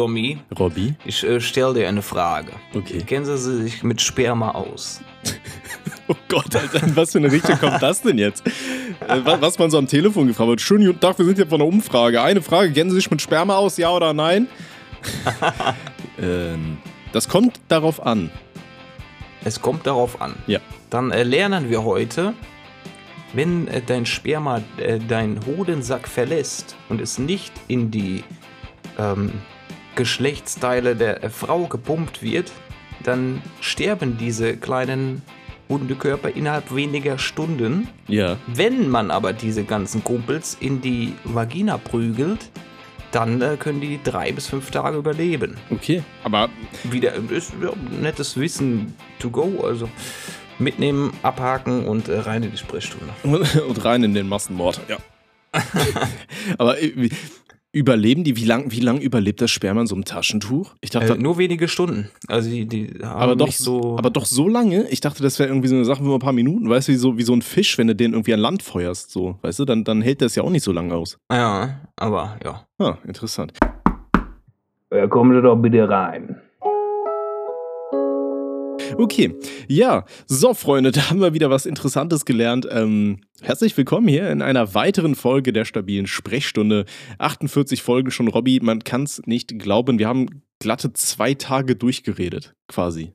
Tommy, Robby? ich äh, stelle dir eine Frage. Okay. Kennen Sie sich mit Sperma aus? Oh Gott, Alter, in was für eine Richtung kommt das denn jetzt? Äh, wa- was man so am Telefon gefragt wird. Schönen guten Tag, wir sind hier von einer Umfrage. Eine Frage, kennen Sie sich mit Sperma aus, ja oder nein? ähm, das kommt darauf an. Es kommt darauf an. Ja. Dann äh, lernen wir heute, wenn äh, dein Sperma äh, deinen Hodensack verlässt und es nicht in die ähm, Geschlechtsteile der Frau gepumpt wird, dann sterben diese kleinen Hundekörper innerhalb weniger Stunden. Ja. Wenn man aber diese ganzen Kumpels in die Vagina prügelt, dann äh, können die drei bis fünf Tage überleben. Okay. Aber Wieder ist ja, nettes Wissen to go, also mitnehmen, abhaken und äh, rein in die Sprechstunde. und rein in den Massenmord, ja. Aber äh, wie- überleben die, wie lang, wie lang überlebt das Sperma in so einem Taschentuch? Ich dachte, Äh, nur wenige Stunden. Also die, die haben aber, doch, so. aber doch so lange? Ich dachte, das wäre irgendwie so eine Sache für ein paar Minuten, weißt du, wie so, wie so ein Fisch, wenn du den irgendwie an Land feuerst, so, weißt du, dann, dann hält das ja auch nicht so lange aus. ja, aber ja. Ah, interessant. Ja, kommen Sie doch bitte rein. Okay, ja, so Freunde, da haben wir wieder was Interessantes gelernt. Ähm, herzlich willkommen hier in einer weiteren Folge der stabilen Sprechstunde. 48 Folgen schon, Robby, man kann es nicht glauben. Wir haben glatte zwei Tage durchgeredet, quasi.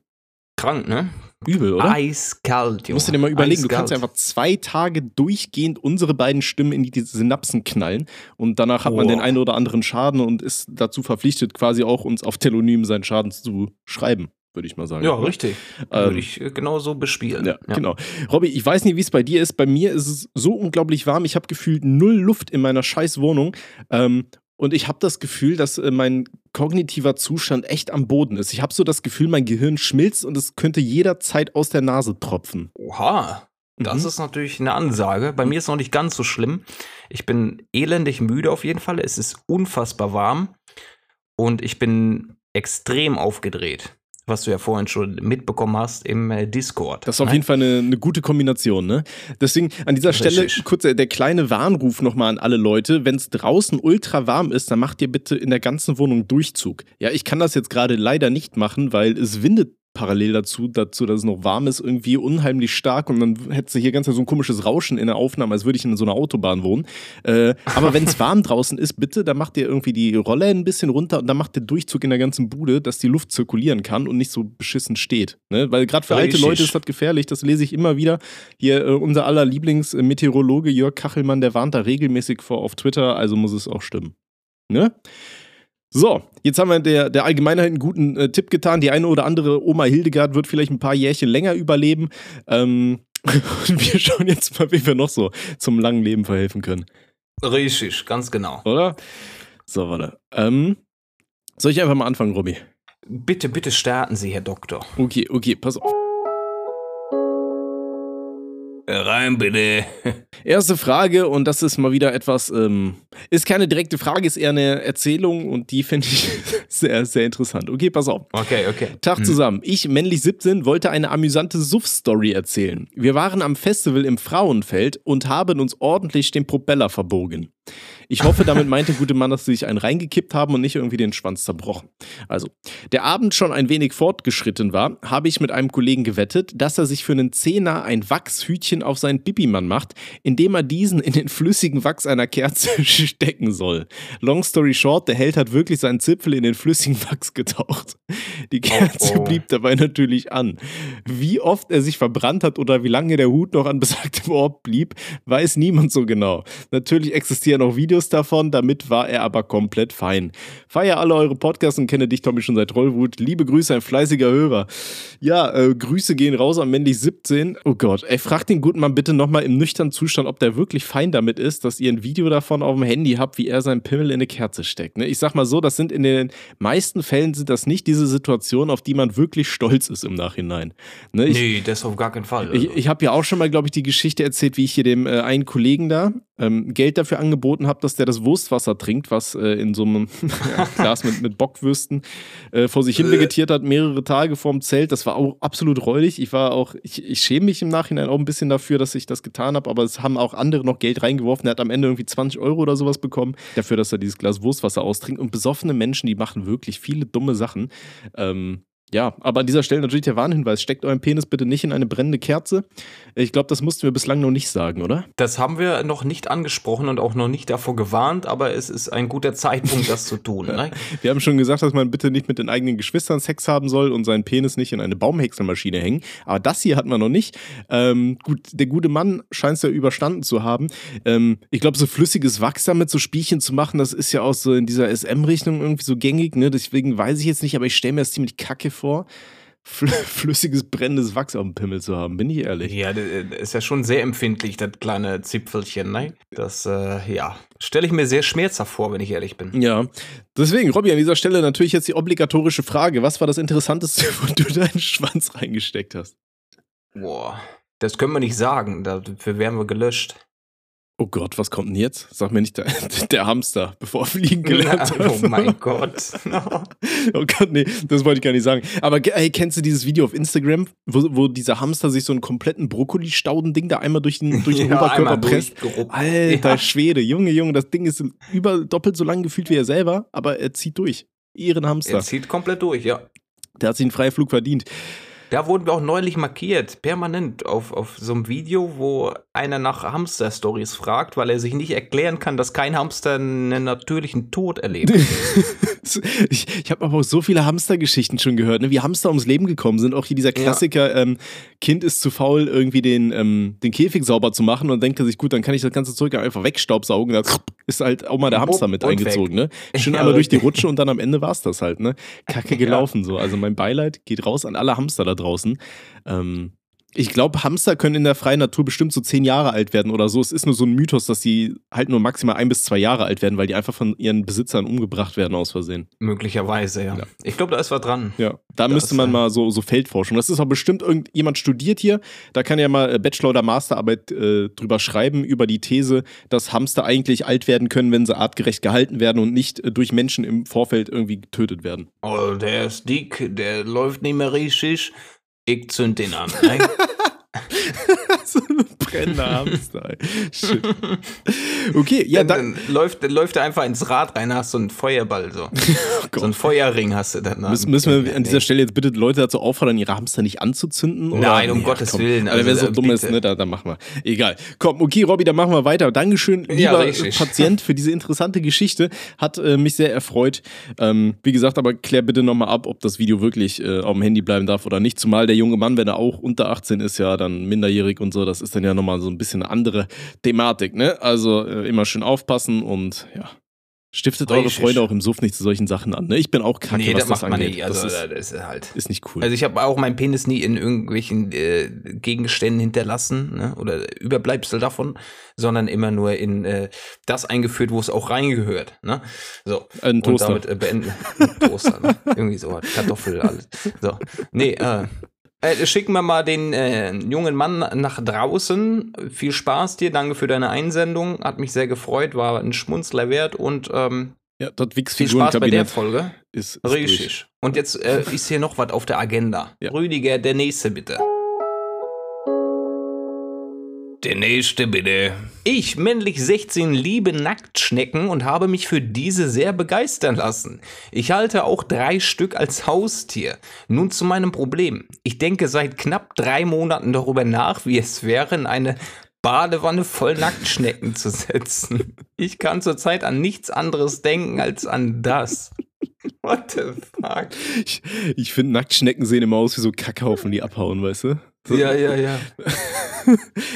Krank, ne? Übel, oder? Eiskalt, Du Junge. musst dir den mal überlegen, du Eiskalt. kannst einfach zwei Tage durchgehend unsere beiden Stimmen in die Synapsen knallen und danach hat man Boah. den einen oder anderen Schaden und ist dazu verpflichtet, quasi auch uns auf Telonym seinen Schaden zu schreiben, würde ich mal sagen. Ja, oder? richtig. Ähm, Würde ich äh, genauso bespielen. Ja, genau. Robby, ich weiß nicht, wie es bei dir ist. Bei mir ist es so unglaublich warm. Ich habe gefühlt null Luft in meiner scheiß Wohnung. Ähm, und ich habe das Gefühl, dass äh, mein kognitiver Zustand echt am Boden ist. Ich habe so das Gefühl, mein Gehirn schmilzt und es könnte jederzeit aus der Nase tropfen. Oha. Das Mhm. ist natürlich eine Ansage. Bei mir ist noch nicht ganz so schlimm. Ich bin elendig müde auf jeden Fall. Es ist unfassbar warm. Und ich bin extrem aufgedreht. Was du ja vorhin schon mitbekommen hast im äh, Discord. Das ist auf ne? jeden Fall eine, eine gute Kombination, ne? Deswegen an dieser Stelle kurz der, der kleine Warnruf nochmal an alle Leute. Wenn es draußen ultra warm ist, dann macht ihr bitte in der ganzen Wohnung Durchzug. Ja, ich kann das jetzt gerade leider nicht machen, weil es windet parallel dazu, dazu, dass es noch warm ist, irgendwie unheimlich stark und dann hättest du hier ganz so ein komisches Rauschen in der Aufnahme, als würde ich in so einer Autobahn wohnen. Äh, aber wenn es warm draußen ist, bitte, dann macht ihr irgendwie die Rolle ein bisschen runter und dann macht ihr Durchzug in der ganzen Bude, dass die Luft zirkulieren kann und nicht so beschissen steht. Ne? Weil gerade für alte. Leute ist das gefährlich, das lese ich immer wieder. Hier äh, unser aller Lieblingsmeteorologe Jörg Kachelmann, der warnt da regelmäßig vor auf Twitter, also muss es auch stimmen. Ne? So, jetzt haben wir der, der Allgemeinheit einen guten äh, Tipp getan. Die eine oder andere Oma Hildegard wird vielleicht ein paar Jährchen länger überleben. Ähm, und wir schauen jetzt mal, wie wir noch so zum langen Leben verhelfen können. Richtig, ganz genau. Oder? So, warte. Ähm, soll ich einfach mal anfangen, Robby? Bitte, bitte starten Sie, Herr Doktor. Okay, okay, pass auf. Rein bitte. Erste Frage, und das ist mal wieder etwas, ähm, ist keine direkte Frage, ist eher eine Erzählung und die finde ich sehr, sehr interessant. Okay, pass auf. Okay, okay. Tag zusammen. Ich, männlich 17, wollte eine amüsante Suff-Story erzählen. Wir waren am Festival im Frauenfeld und haben uns ordentlich den Propeller verbogen. Ich hoffe, damit meint der gute Mann, dass sie sich einen reingekippt haben und nicht irgendwie den Schwanz zerbrochen. Also, der Abend schon ein wenig fortgeschritten war, habe ich mit einem Kollegen gewettet, dass er sich für einen Zehner ein Wachshütchen auf seinen Bibimann macht, indem er diesen in den flüssigen Wachs einer Kerze stecken soll. Long story short, der Held hat wirklich seinen Zipfel in den flüssigen Wachs getaucht. Die Kerze Oh, oh. blieb dabei natürlich an. Wie oft er sich verbrannt hat oder wie lange der Hut noch an besagtem Ort blieb, weiß niemand so genau. Natürlich existieren auch Videos davon, damit war er aber komplett fein. Feier alle eure Podcasts und kenne dich, Tommy, schon seit Rollwut. Liebe Grüße, ein fleißiger Hörer. Ja, äh, Grüße gehen raus an männlich 17. Oh Gott, ey, fragt den guten Mann bitte nochmal im nüchternen Zustand, ob der wirklich fein damit ist, dass ihr ein Video davon auf dem Handy habt, wie er seinen Pimmel in eine Kerze steckt. Ne? Ich sag mal so, das sind in den meisten Fällen sind das nicht diese Situationen, auf die man wirklich stolz ist im Nachhinein. Ne? Ich, nee, das auf gar keinen Fall. ich, also. ich habe ja auch schon mal, glaube ich, die Geschichte erzählt, wie ich hier dem äh, einen Kollegen da, ähm, Geld dafür angeboten habe, dass der das Wurstwasser trinkt, was äh, in so einem Glas mit, mit Bockwürsten äh, vor sich hin vegetiert hat, mehrere Tage vorm Zelt. Das war auch absolut räudig. Ich war auch, ich, ich schäme mich im Nachhinein auch ein bisschen dafür, dass ich das getan habe, aber es haben auch andere noch Geld reingeworfen. Er hat am Ende irgendwie 20 Euro oder sowas bekommen, dafür, dass er dieses Glas Wurstwasser austrinkt. Und besoffene Menschen, die machen wirklich viele dumme Sachen. Ähm, ja, aber an dieser Stelle natürlich der Warnhinweis: Steckt euren Penis bitte nicht in eine brennende Kerze. Ich glaube, das mussten wir bislang noch nicht sagen, oder? Das haben wir noch nicht angesprochen und auch noch nicht davor gewarnt, aber es ist ein guter Zeitpunkt, das zu tun. Ne? Wir haben schon gesagt, dass man bitte nicht mit den eigenen Geschwistern Sex haben soll und seinen Penis nicht in eine Baumhäckselmaschine hängen. Aber das hier hat man noch nicht. Ähm, gut, der gute Mann scheint es ja überstanden zu haben. Ähm, ich glaube, so flüssiges Wachs damit so Spielchen zu machen, das ist ja auch so in dieser SM-Richtung irgendwie so gängig. Ne? Deswegen weiß ich jetzt nicht, aber ich stelle mir das ziemlich kacke vor, flüssiges brennendes Wachs auf dem Pimmel zu haben, bin ich ehrlich. Ja, das ist ja schon sehr empfindlich, das kleine Zipfelchen, ne? Das, äh, ja, stelle ich mir sehr schmerzhaft vor, wenn ich ehrlich bin. Ja, deswegen, Robby, an dieser Stelle natürlich jetzt die obligatorische Frage. Was war das Interessanteste, wo du deinen Schwanz reingesteckt hast? Boah, das können wir nicht sagen, dafür wären wir gelöscht. Oh Gott, was kommt denn jetzt? Sag mir nicht der, der Hamster, bevor er fliegen gelernt hat. Oh mein Gott. oh Gott, nee, das wollte ich gar nicht sagen. Aber ey, kennst du dieses Video auf Instagram, wo, wo dieser Hamster sich so einen kompletten Brokkoli-Stauden-Ding da einmal durch den, durch den ja, Oberkörper presst? Alter ja. Schwede, Junge, Junge, das Ding ist über doppelt so lang gefühlt wie er selber, aber er zieht durch. Ihren Hamster. Er zieht komplett durch, ja. Der hat sich einen Freiflug verdient. Da wurden wir auch neulich markiert, permanent auf, auf so einem Video, wo einer nach Hamster-Stories fragt, weil er sich nicht erklären kann, dass kein Hamster einen natürlichen Tod erlebt. ich ich habe aber auch so viele Hamster-Geschichten schon gehört, ne? wie Hamster ums Leben gekommen sind. Auch hier dieser Klassiker, ja. ähm, Kind ist zu faul, irgendwie den, ähm, den Käfig sauber zu machen und denkt er sich, gut, dann kann ich das ganze Zeug einfach wegstaubsaugen. Da ist halt auch mal der Hamster mit eingezogen. Ne? Schön ja, einmal durch die Rutsche und dann am Ende war es das halt. Ne? Kacke gelaufen so. Also mein Beileid geht raus an alle Hamster da draußen. Ähm, ich glaube, Hamster können in der freien Natur bestimmt so zehn Jahre alt werden oder so. Es ist nur so ein Mythos, dass sie halt nur maximal ein bis zwei Jahre alt werden, weil die einfach von ihren Besitzern umgebracht werden aus Versehen. Möglicherweise, ja. ja. Ich glaube, da ist was dran. Ja, da das müsste man mal so, so Feldforschung. Das ist auch bestimmt irgendjemand studiert hier. Da kann ja mal äh, Bachelor- oder Masterarbeit äh, drüber schreiben, über die These, dass Hamster eigentlich alt werden können, wenn sie artgerecht gehalten werden und nicht äh, durch Menschen im Vorfeld irgendwie getötet werden. Oh, der ist dick, der läuft nicht mehr richtig ich zünd den an. Ne? so ein brennender Hamster. Shit. Okay, ja, dann, dann, läuft, dann läuft er einfach ins Rad rein, hast so einen Feuerball so. Oh so einen Feuerring hast du dann. Müssen, müssen wir an dieser Stelle jetzt bitte Leute dazu auffordern, ihre Hamster nicht anzuzünden? Oder? Nein, um ja, Gottes komm. Willen. Also, wer so dumm ist, ne, da, da machen wir. Egal. Komm, okay, Robby, dann machen wir weiter. Dankeschön, lieber ja, Patient, für diese interessante Geschichte. Hat äh, mich sehr erfreut. Ähm, wie gesagt, aber klär bitte nochmal ab, ob das Video wirklich äh, auf dem Handy bleiben darf oder nicht. Zumal der junge Mann, wenn er auch unter 18 ist, ja dann minderjährig und so, das ist dann ja nochmal so ein bisschen eine andere Thematik, ne? Also äh, immer schön aufpassen und ja. Stiftet eure Freunde auch im Suff nicht zu solchen Sachen an. Ne? Ich bin auch kacke, nee, was das, das angeht. Nie. Also, das, ist, das ist, halt. Ist nicht cool. Also ich habe auch meinen Penis nie in irgendwelchen äh, Gegenständen hinterlassen ne? oder Überbleibsel davon, sondern immer nur in äh, das eingeführt, wo es auch reingehört. Ne? So. Ein Toaster. Und damit äh, beenden. Toaster, ne? Irgendwie so, Kartoffel, alles. So. Nee, äh, äh, schicken wir mal den äh, jungen Mann nach draußen. Viel Spaß dir, danke für deine Einsendung. Hat mich sehr gefreut, war ein Schmunzler wert und ähm, ja, das viel Spaß bei der Folge. Ist, ist Richtig. Durch. Und jetzt äh, ist hier noch was auf der Agenda. Ja. Rüdiger, der nächste bitte. Der nächste bitte. Ich, männlich 16, liebe Nacktschnecken und habe mich für diese sehr begeistern lassen. Ich halte auch drei Stück als Haustier. Nun zu meinem Problem. Ich denke seit knapp drei Monaten darüber nach, wie es wäre, in eine Badewanne voll Nacktschnecken zu setzen. Ich kann zurzeit an nichts anderes denken als an das. What the fuck? Ich, ich finde, Nacktschnecken sehen immer aus wie so Kackhaufen, die abhauen, weißt du? So. Ja, ja, ja.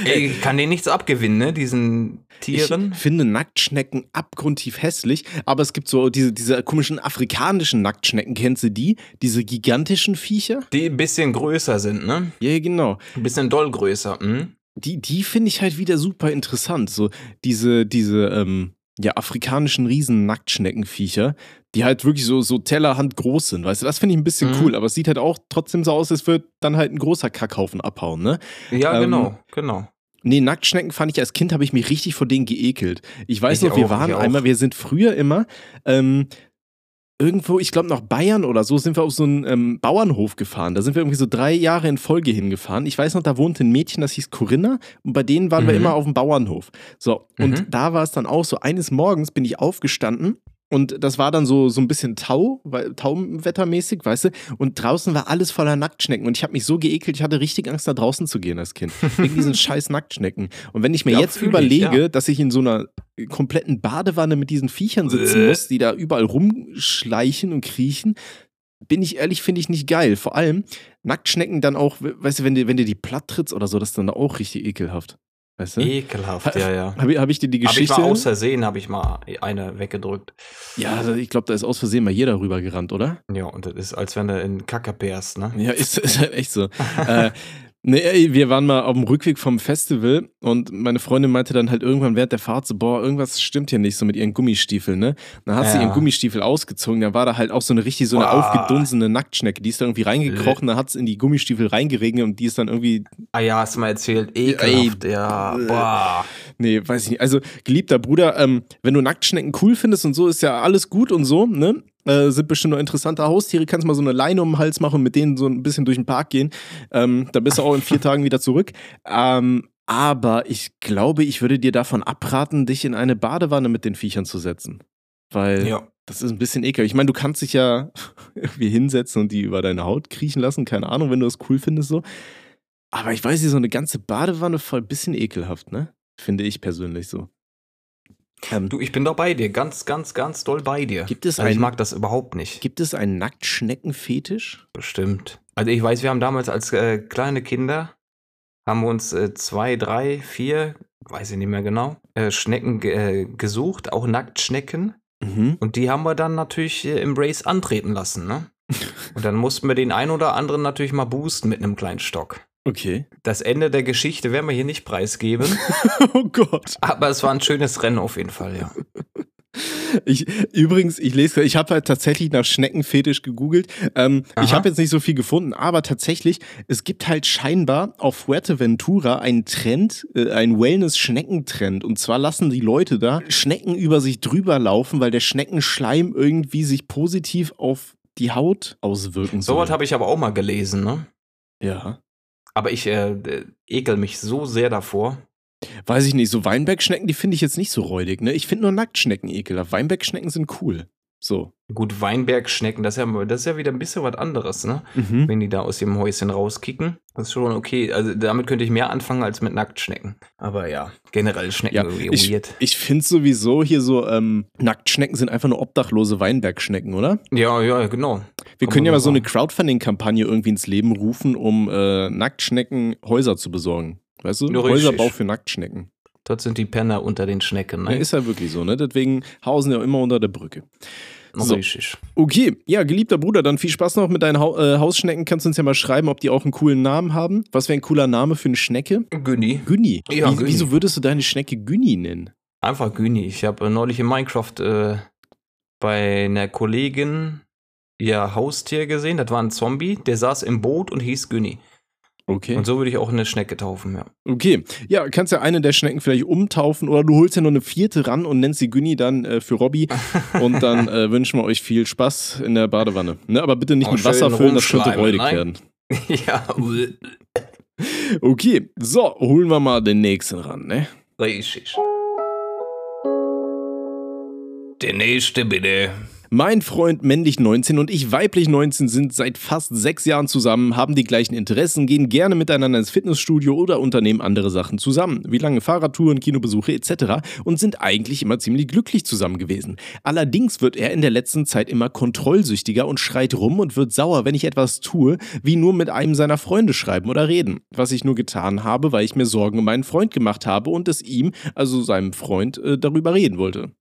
Ich kann denen nichts abgewinnen, ne, diesen Tieren. Ich finde Nacktschnecken abgrundtief hässlich, aber es gibt so diese, diese komischen afrikanischen Nacktschnecken, kennst du die? Diese gigantischen Viecher? Die ein bisschen größer sind, ne? Ja, genau. Ein bisschen doll größer, hm? Die, die finde ich halt wieder super interessant. So diese, diese, ähm, ja, afrikanischen Riesen-Nacktschneckenviecher, die halt wirklich so, so Tellerhand groß sind, weißt du, das finde ich ein bisschen mhm. cool, aber es sieht halt auch trotzdem so aus, als würde dann halt ein großer Kackhaufen abhauen, ne? Ja, ähm, genau, genau. Nee, Nacktschnecken fand ich als Kind, habe ich mich richtig vor denen geekelt. Ich weiß Ich noch, wir auch, waren einmal, wir sind früher immer ähm, irgendwo, ich glaube nach Bayern oder so, sind wir auf so einen ähm, Bauernhof gefahren. Da sind wir irgendwie so drei Jahre in Folge hingefahren. Ich weiß noch, da wohnte ein Mädchen, das hieß Corinna und bei denen waren wir Mhm. immer auf dem Bauernhof. So, und Mhm. da war es dann auch so, eines Morgens bin ich aufgestanden und das war dann so, so ein bisschen Tau, weil, Tauwettermäßig, weißt du? Und draußen war alles voller Nacktschnecken. Und ich habe mich so geekelt, ich hatte richtig Angst, da draußen zu gehen als Kind. Wegen diesen scheiß Nacktschnecken. Und wenn ich mir Ja, jetzt fühl ich, überlege, ja. dass ich in so einer kompletten Badewanne mit diesen Viechern sitzen muss, die da überall rumschleichen und kriechen, bin ich ehrlich, finde ich nicht geil. Vor allem Nacktschnecken dann auch, weißt du, wenn dir, wenn dir die platt trittst oder so, das ist dann auch richtig ekelhaft. Weißt du? Ekelhaft, ja, ja. Habe ich, hab ich dir die Habe ich Geschichte? mal aus Versehen, habe ich mal eine weggedrückt. ja, also ich glaube, da ist aus Versehen mal jeder rübergerannt, oder? Ja, und das ist, als wenn du in Kacke pärst, ne? Ja, ist, ist halt echt so. äh, nee, ey, wir waren mal auf dem Rückweg vom Festival und meine Freundin meinte dann halt irgendwann während der Fahrt so, boah, irgendwas stimmt hier nicht so mit ihren Gummistiefeln, ne? Dann hat sie Ja. ihren Gummistiefel ausgezogen, da war da halt auch so eine richtig so eine Boah. aufgedunsene Nacktschnecke, die ist da irgendwie reingekrochen, da hat es in die Gummistiefel reingeregnet und die ist dann irgendwie, Ah ja, hast du mal erzählt. Ekelhaft, ja. Äh. Boah. nee, weiß ich nicht. Also, geliebter Bruder, ähm, wenn du Nacktschnecken cool findest und so, ist ja alles gut und so, ne? Äh, sind bestimmt noch interessante Haustiere. Kannst mal so eine Leine um den Hals machen und mit denen so ein bisschen durch den Park gehen. Ähm, da bist du auch in vier Tagen wieder zurück. Ähm, aber ich glaube, ich würde dir davon abraten, dich in eine Badewanne mit den Viechern zu setzen. Weil Ja. das ist ein bisschen ekel. Ich meine, du kannst dich ja irgendwie hinsetzen und die über deine Haut kriechen lassen. Keine Ahnung, wenn du das cool findest so. Aber ich weiß nicht, so eine ganze Badewanne voll ein bisschen ekelhaft, ne? Finde ich persönlich so. Ähm, Du, ich bin doch bei dir. Ganz, ganz, ganz doll bei dir. Gibt es also ich einen- mag das überhaupt nicht. gibt es einen Nacktschneckenfetisch? Bestimmt. Also ich weiß, wir haben damals als äh, kleine Kinder, haben wir uns äh, zwei, drei, vier, weiß ich nicht mehr genau, äh, Schnecken äh, gesucht, auch Nacktschnecken. Mhm. Und die haben wir dann natürlich äh, im Race antreten lassen, ne? Und dann mussten wir den einen oder anderen natürlich mal boosten mit einem kleinen Stock. Okay. Das Ende der Geschichte werden wir hier nicht preisgeben, oh Gott. aber es war ein schönes Rennen auf jeden Fall, ja. Ich, übrigens, ich lese, ich habe halt tatsächlich nach Schneckenfetisch gegoogelt. Ähm, ich habe jetzt nicht so viel gefunden, aber tatsächlich, es gibt halt scheinbar auf Fuerteventura einen Trend, äh, einen Wellness-Schneckentrend. Und zwar lassen die Leute da Schnecken über sich drüber laufen, weil der Schneckenschleim irgendwie sich positiv auf die Haut auswirken soll. Sowas habe ich aber auch mal gelesen, ne? ja. Aber ich äh, ekel mich so sehr davor. Weiß ich nicht, so Weinbergschnecken, die finde ich jetzt nicht so räudig, ne? Ich finde nur Nacktschnecken ekelhaft. Weinbergschnecken sind cool. So. Gut, Weinbergschnecken, das ist, ja, das ist ja wieder ein bisschen was anderes, ne? Mhm. Wenn die da aus dem Häuschen rauskicken. Das ist schon okay. Also damit könnte ich mehr anfangen als mit Nacktschnecken. Aber ja, generell Schnecken Ja, irgendwie ich, weird. ich finde sowieso hier so, ähm, Nacktschnecken sind einfach nur obdachlose Weinbergschnecken, oder? Ja, ja, genau. Wir Kann können ja mal so eine. Crowdfunding-Kampagne irgendwie ins Leben rufen, um äh, Nacktschnecken Häuser zu besorgen. Weißt du? Richtig. Häuserbau für Nacktschnecken. Dort sind die Penner unter den Schnecken, Ja, ne? ist ja wirklich so, ne? Deswegen hausen ja immer unter der Brücke. so. Richtig. Okay, ja, geliebter Bruder, dann viel Spaß noch mit deinen Hau äh, Hausschnecken. Kannst du uns ja mal schreiben, ob die auch einen coolen Namen haben. Was wäre ein cooler Name für eine Schnecke? Günni. Günni. Ja, Wie, Günni. Wieso würdest du deine Schnecke Günni nennen? Einfach Günni. Ich habe äh, neulich in Minecraft äh, bei einer Kollegin ihr Haustier gesehen. Das war ein Zombie, der saß im Boot und hieß Günni. Okay. Und so würde ich auch eine Schnecke taufen, ja. Okay, ja, kannst ja eine der Schnecken vielleicht umtaufen oder du holst ja noch eine vierte ran und nennst sie Günni dann äh, für Robby und dann äh, wünschen wir euch viel Spaß in der Badewanne. Ne, aber bitte nicht Auch mit Wasser füllen, das könnte räudig nein. werden. ja, Okay, so, holen wir mal den nächsten ran, ne? richtig. Der nächste bitte. Mein Freund männlich 19 und ich weiblich 19 sind seit fast sechs Jahren zusammen, haben die gleichen Interessen, gehen gerne miteinander ins Fitnessstudio oder unternehmen andere Sachen zusammen, wie lange Fahrradtouren, Kinobesuche etc. und sind eigentlich immer ziemlich glücklich zusammen gewesen. Allerdings wird er in der letzten Zeit immer kontrollsüchtiger und schreit rum und wird sauer, wenn ich etwas tue, wie nur mit einem seiner Freunde schreiben oder reden. Was ich nur getan habe, weil ich mir Sorgen um meinen Freund gemacht habe und es ihm, also seinem Freund, äh, darüber reden wollte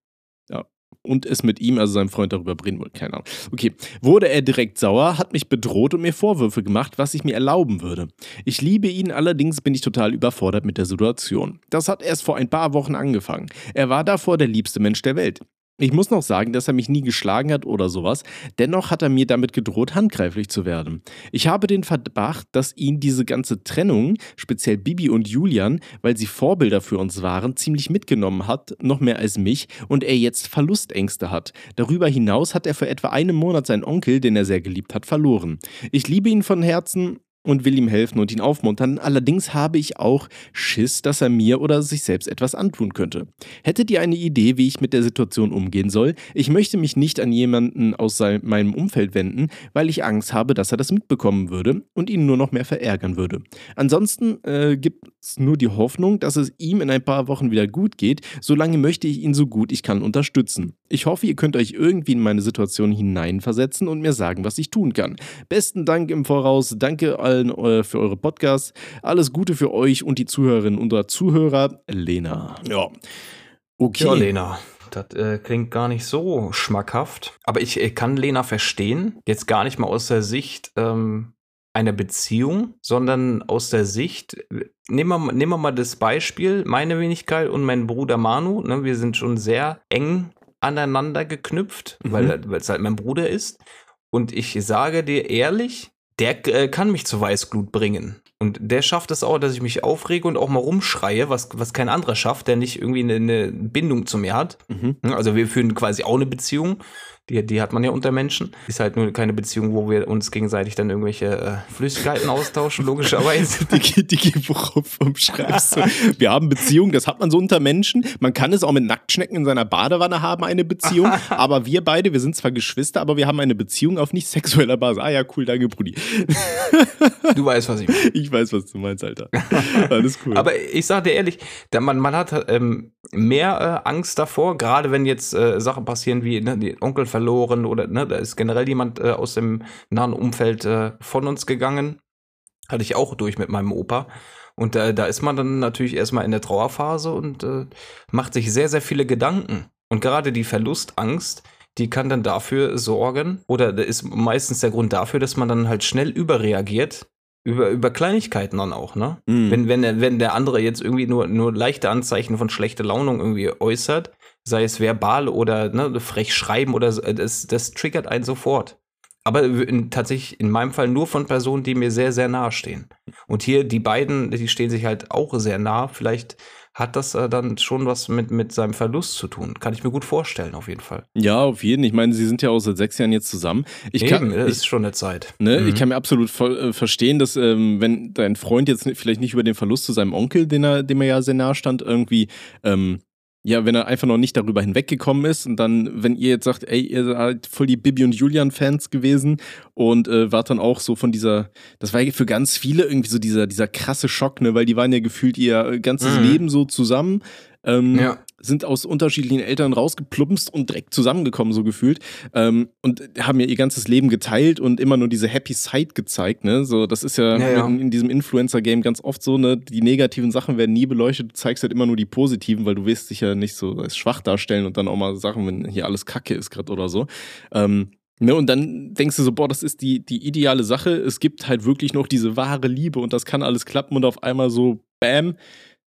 und es mit ihm, also seinem Freund, darüber reden wollte. Keine Ahnung. Okay. Wurde er direkt sauer, hat mich bedroht und mir Vorwürfe gemacht, was ich mir erlauben würde. Ich liebe ihn, allerdings bin ich total überfordert mit der Situation. Das hat erst vor ein paar Wochen angefangen. Er war davor der liebste Mensch der Welt. Ich muss noch sagen, dass er mich nie geschlagen hat oder sowas. Dennoch hat er mir damit gedroht, handgreiflich zu werden. Ich habe den Verdacht, dass ihn diese ganze Trennung, speziell Bibi und Julian, weil sie Vorbilder für uns waren, ziemlich mitgenommen hat, noch mehr als mich, und er jetzt Verlustängste hat. Darüber hinaus hat er für etwa einen Monat seinen Onkel, den er sehr geliebt hat, verloren. Ich liebe ihn von Herzen und will ihm helfen und ihn aufmuntern. Allerdings habe ich auch Schiss, dass er mir oder sich selbst etwas antun könnte. Hättet ihr eine Idee, wie ich mit der Situation umgehen soll? Ich möchte mich nicht an jemanden aus meinem Umfeld wenden, weil ich Angst habe, dass er das mitbekommen würde und ihn nur noch mehr verärgern würde. Ansonsten äh, gibt es nur die Hoffnung, dass es ihm in ein paar Wochen wieder gut geht. Solange möchte ich ihn so gut ich kann unterstützen. Ich hoffe, ihr könnt euch irgendwie in meine Situation hineinversetzen und mir sagen, was ich tun kann. Besten Dank im Voraus. Danke allen äh, für eure Podcasts. Alles Gute für euch und die Zuhörerinnen und Zuhörer. Lena. Ja. Okay. Ja, Lena. Das äh, klingt gar nicht so schmackhaft. Aber ich äh, kann Lena verstehen. Jetzt gar nicht mal aus der Sicht ähm, einer Beziehung, sondern aus der Sicht. Nehmen wir, nehmen wir mal das Beispiel, meine Wenigkeit und mein Bruder Manu. Ne, wir sind schon sehr eng aneinander geknüpft, mhm. weil es halt mein Bruder ist. Und ich sage dir ehrlich, der äh, kann mich zu Weißglut bringen. Und der schafft es auch, dass ich mich aufrege und auch mal rumschreie, was, was kein anderer schafft, der nicht irgendwie eine, eine Bindung zu mir hat. Mhm. Also wir führen quasi auch eine Beziehung. Die, die hat man ja unter Menschen. Ist halt nur keine Beziehung, wo wir uns gegenseitig dann irgendwelche äh, Flüssigkeiten austauschen, logischerweise. die, die, die worauf schreibst du? Wir haben Beziehungen, das hat man so unter Menschen. Man kann es auch mit Nacktschnecken in seiner Badewanne haben, eine Beziehung. aber wir beide, wir sind zwar Geschwister, aber wir haben eine Beziehung auf nicht sexueller Basis. Ah ja, cool, danke, Brudi. du weißt, was ich meine. Ich weiß, was du meinst, Alter. Alles cool. aber ich sag dir ehrlich, man, man hat ähm, mehr äh, Angst davor, gerade wenn jetzt äh, Sachen passieren wie ne, die Onkel verloren oder ne, da ist generell jemand äh, aus dem nahen Umfeld äh, von uns gegangen. Hatte ich auch durch mit meinem Opa. Und äh, da ist man dann natürlich erstmal in der Trauerphase und äh, macht sich sehr, sehr viele Gedanken. Und gerade die Verlustangst, die kann dann dafür sorgen, oder ist meistens der Grund dafür, dass man dann halt schnell überreagiert. Über, über Kleinigkeiten dann auch, ne? Mm. Wenn, wenn, wenn der andere jetzt irgendwie nur, nur leichte Anzeichen von schlechter Launung irgendwie äußert, sei es verbal oder ne, frech schreiben oder so, das, das triggert einen sofort. Aber in, tatsächlich in meinem Fall nur von Personen, die mir sehr, sehr nahe stehen. Und hier die beiden, die stehen sich halt auch sehr nah. Vielleicht hat das äh, dann schon was mit, mit seinem Verlust zu tun. Kann ich mir gut vorstellen, auf jeden Fall. Ja, auf jeden. Ich meine, sie sind ja auch seit sechs Jahren jetzt zusammen. Ich Eben, kann, das ich, ist schon eine Zeit. Ne, mhm. Ich kann mir absolut voll, äh, verstehen, dass ähm, wenn dein Freund jetzt vielleicht nicht über den Verlust zu seinem Onkel, den er, dem er ja sehr nahe stand, irgendwie ähm, ja, wenn er einfach noch nicht darüber hinweggekommen ist und dann, wenn ihr jetzt sagt, ey, ihr seid voll die Bibi und Julian-Fans gewesen und äh, wart dann auch so von dieser, das war für ganz viele irgendwie so dieser, dieser krasse Schock, ne, weil die waren ja gefühlt ihr ganzes mhm. Leben so zusammen. Ähm, ja sind aus unterschiedlichen Eltern rausgeplumpst und direkt zusammengekommen, so gefühlt. Ähm, und haben ja ihr ganzes Leben geteilt und immer nur diese Happy Side gezeigt, ne? So, das ist ja, ja, ja. In, in, diesem Influencer-Game ganz oft so, ne? Die negativen Sachen werden nie beleuchtet, du zeigst halt immer nur die positiven, weil du willst dich ja nicht so als schwach darstellen und dann auch mal Sachen, wenn hier alles Kacke ist gerade oder so. Ähm, Ne, und dann denkst du so, boah, das ist die, die ideale Sache. Es gibt halt wirklich noch diese wahre Liebe und das kann alles klappen und auf einmal so, bam,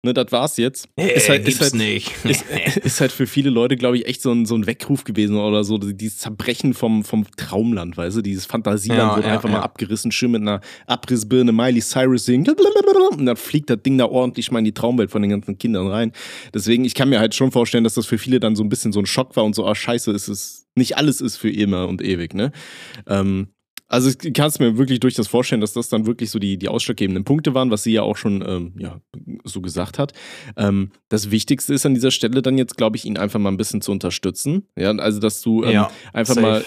Ne, das war's jetzt. Hey, ist halt, ist halt, nicht. Ist, ist, halt für viele Leute, glaube ich, echt so ein, so ein Weckruf gewesen oder so. Dieses Zerbrechen vom, vom Traumland, weißt du? Dieses Fantasieland ja, wurde ja, einfach ja. mal abgerissen, schön mit einer Abrissbirne Miley Cyrus singen. Und dann fliegt das Ding da ordentlich mal in die Traumwelt von den ganzen Kindern rein. Deswegen, ich kann mir halt schon vorstellen, dass das für viele dann so ein bisschen so ein Schock war und so, ah, scheiße, ist es, nicht alles ist für immer und ewig, ne? Ähm, also ich kann es mir wirklich durchaus vorstellen, dass das dann wirklich so die, die ausschlaggebenden Punkte waren, was sie ja auch schon ähm, ja, so gesagt hat. Ähm, das Wichtigste ist an dieser Stelle dann jetzt, glaube ich, ihn einfach mal ein bisschen zu unterstützen. Ja, also dass du ähm, ja, einfach safe. mal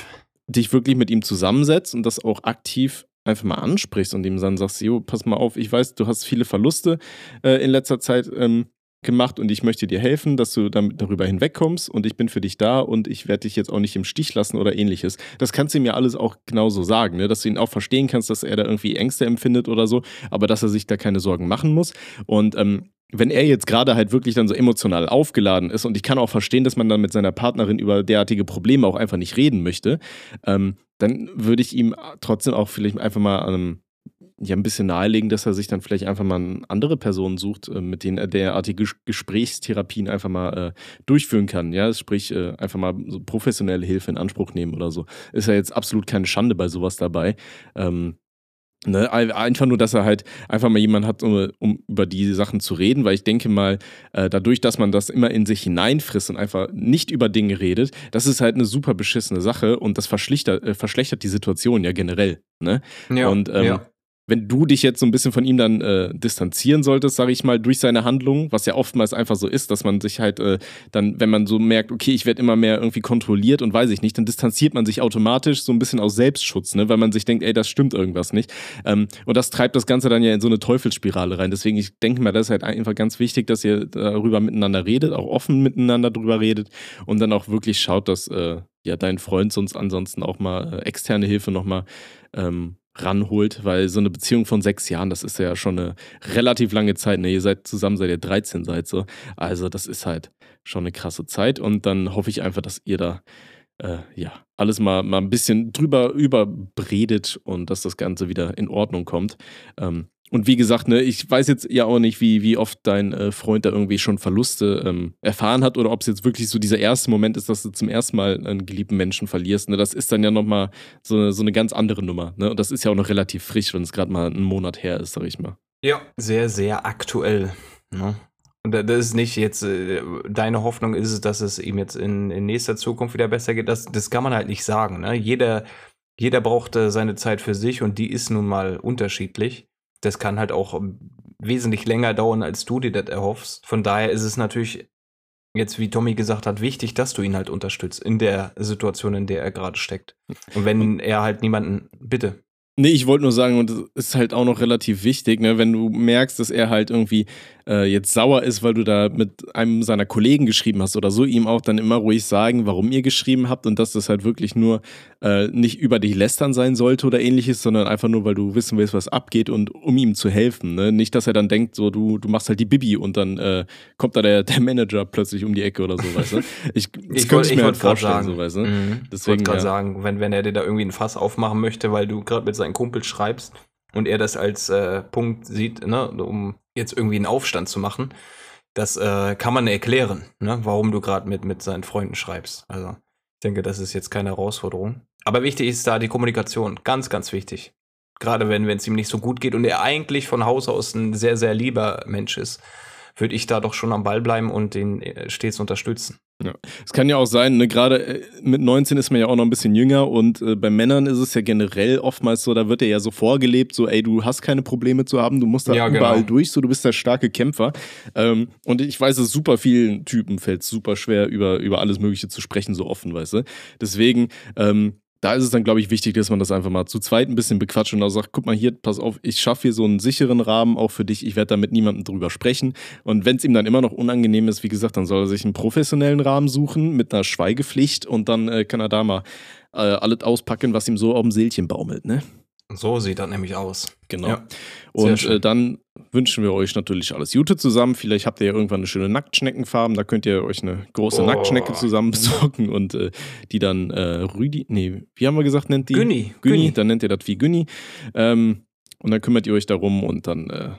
dich wirklich mit ihm zusammensetzt und das auch aktiv einfach mal ansprichst und ihm dann sagst, jo, pass mal auf, ich weiß, du hast viele Verluste äh, in letzter Zeit ähm, gemacht und ich möchte dir helfen, dass du damit darüber hinwegkommst und ich bin für dich da und ich werde dich jetzt auch nicht im Stich lassen oder ähnliches. Das kannst du ihm ja alles auch genauso sagen, ne? dass du ihn auch verstehen kannst, dass er da irgendwie Ängste empfindet oder so, aber dass er sich da keine Sorgen machen muss. Und ähm, wenn er jetzt gerade halt wirklich dann so emotional aufgeladen ist und ich kann auch verstehen, dass man dann mit seiner Partnerin über derartige Probleme auch einfach nicht reden möchte, ähm, dann würde ich ihm trotzdem auch vielleicht einfach mal ähm, ja ein bisschen nahelegen, dass er sich dann vielleicht einfach mal andere Personen sucht, äh, mit denen er derartige Gesprächstherapien einfach mal äh, durchführen kann. Ja, sprich, äh, einfach mal so professionelle Hilfe in Anspruch nehmen oder so. Ist ja jetzt absolut keine Schande bei sowas dabei. Ähm, Ne, einfach nur, dass er halt einfach mal jemanden hat, um, um, über die Sachen zu reden, weil ich denke mal, äh, dadurch, dass man das immer in sich hineinfrisst und einfach nicht über Dinge redet, das ist halt eine super beschissene Sache und das verschlechtert, äh, verschlechtert die Situation ja generell. Ne? Ja, und ähm, ja wenn du dich jetzt so ein bisschen von ihm dann äh, distanzieren solltest, sage ich mal, durch seine Handlungen, was ja oftmals einfach so ist, dass man sich halt äh, dann, wenn man so merkt, okay, ich werde immer mehr irgendwie kontrolliert und weiß ich nicht, dann distanziert man sich automatisch so ein bisschen aus Selbstschutz, ne, weil man sich denkt, ey, das stimmt irgendwas nicht. Ähm, und das treibt das Ganze dann ja in so eine Teufelsspirale rein. Deswegen, ich denke mal, das ist halt einfach ganz wichtig, dass ihr darüber miteinander redet, auch offen miteinander drüber redet und dann auch wirklich schaut, dass äh, ja dein Freund sonst ansonsten auch mal äh, externe Hilfe nochmal ähm, ranholt, weil so eine Beziehung von sechs Jahren, das ist ja schon eine relativ lange Zeit. Ne? Ihr seid zusammen, seit ihr 13 seid so. Also das ist halt schon eine krasse Zeit und dann hoffe ich einfach, dass ihr da äh, ja alles mal, mal ein bisschen drüber überredet und dass das Ganze wieder in Ordnung kommt. Ähm, und wie gesagt, ne, ich weiß jetzt ja auch nicht, wie, wie oft dein äh, Freund da irgendwie schon Verluste ähm, erfahren hat oder ob es jetzt wirklich so dieser erste Moment ist, dass du zum ersten Mal einen geliebten Menschen verlierst. Ne? Das ist dann ja nochmal so eine, so eine ganz andere Nummer. Ne? Und das ist ja auch noch relativ frisch, wenn es gerade mal einen Monat her ist, sag ich mal. Ja, sehr, sehr aktuell. Ne? Und das ist nicht jetzt, äh, deine Hoffnung ist es, dass es ihm jetzt in, in nächster Zukunft wieder besser geht. Das, das kann man halt nicht sagen. Ne? Jeder, jeder braucht äh, seine Zeit für sich und die ist nun mal unterschiedlich das kann halt auch wesentlich länger dauern, als du dir das erhoffst. Von daher ist es natürlich jetzt, wie Tommy gesagt hat, wichtig, dass du ihn halt unterstützt in der Situation, in der er gerade steckt. Und wenn er halt niemanden, bitte. Nee, ich wollte nur sagen, und das ist halt auch noch relativ wichtig, ne, wenn du merkst, dass er halt irgendwie äh, jetzt sauer ist, weil du da mit einem seiner Kollegen geschrieben hast oder so, ihm auch dann immer ruhig sagen, warum ihr geschrieben habt und dass das halt wirklich nur äh, nicht über dich lästern sein sollte oder ähnliches, sondern einfach nur, weil du wissen willst, was abgeht und um ihm zu helfen. Ne? Nicht, dass er dann denkt, so du, du machst halt die Bibi und dann äh, kommt da der, der Manager plötzlich um die Ecke oder so, weißt du? Ich, ich könnte ich mir halt vorstellen, sagen. so, weißt du? Mhm. Ich wollte gerade ja. sagen, wenn, wenn er dir da irgendwie ein Fass aufmachen möchte, weil du gerade mit seinen Kumpel schreibst und er das als äh, Punkt sieht, ne, um jetzt irgendwie einen Aufstand zu machen, das äh, kann man erklären, ne, warum du gerade mit, mit seinen Freunden schreibst. Also ich denke, das ist jetzt keine Herausforderung. Aber wichtig ist da die Kommunikation, ganz, ganz wichtig. Gerade wenn es ihm nicht so gut geht und er eigentlich von Haus aus ein sehr, sehr lieber Mensch ist würde ich da doch schon am Ball bleiben und den äh, stets unterstützen. Ja. Es kann ja auch sein, ne, gerade äh, mit 19 ist man ja auch noch ein bisschen jünger und äh, bei Männern ist es ja generell oftmals so, da wird ja so vorgelebt, so ey, du hast keine Probleme zu haben, du musst da ja, überall genau. durch, so du bist der starke Kämpfer. Ähm, und ich weiß, es super vielen Typen fällt super schwer, über, über alles Mögliche zu sprechen, so offen, weißt du. Deswegen, ähm, da ist es dann, glaube ich, wichtig, dass man das einfach mal zu zweit ein bisschen bequatscht und auch sagt, guck mal hier, pass auf, ich schaffe hier so einen sicheren Rahmen auch für dich, ich werde da mit niemandem drüber sprechen. Und wenn es ihm dann immer noch unangenehm ist, wie gesagt, dann soll er sich einen professionellen Rahmen suchen mit einer Schweigepflicht und dann äh, kann er da mal äh, alles auspacken, was ihm so auf dem Seelchen baumelt, ne? So sieht das nämlich aus. Genau. Ja, und äh, dann wünschen wir euch natürlich alles Gute zusammen. Vielleicht habt ihr ja irgendwann eine schöne Nacktschneckenfarben. Da könnt ihr euch eine große oh. Nacktschnecke zusammen besorgen und äh, die dann äh, Rüdi, nee, wie haben wir gesagt, nennt die? Günni. Günni, dann nennt ihr das wie Günni. Ähm, und dann kümmert ihr euch darum und dann äh,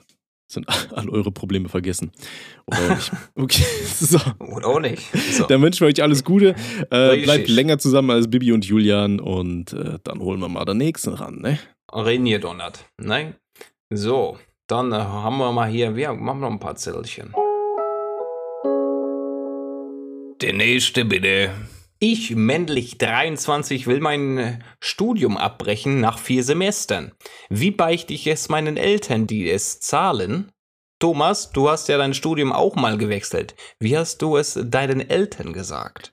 sind all eure Probleme vergessen. Oder auch nicht. Okay, so. Oder auch nicht. So. Dann wünschen wir euch alles Gute. Äh, bleibt länger zusammen als Bibi und Julian und äh, dann holen wir mal den nächsten ran, ne? Reden donnert. Ne? So, dann äh, haben wir mal hier, wir machen noch ein paar Zettelchen. Der nächste bitte. Ich, männlich 23, will mein äh, Studium abbrechen nach vier Semestern. Wie beichte ich es meinen Eltern, die es zahlen? Thomas, du hast ja dein Studium auch mal gewechselt. Wie hast du es deinen Eltern gesagt?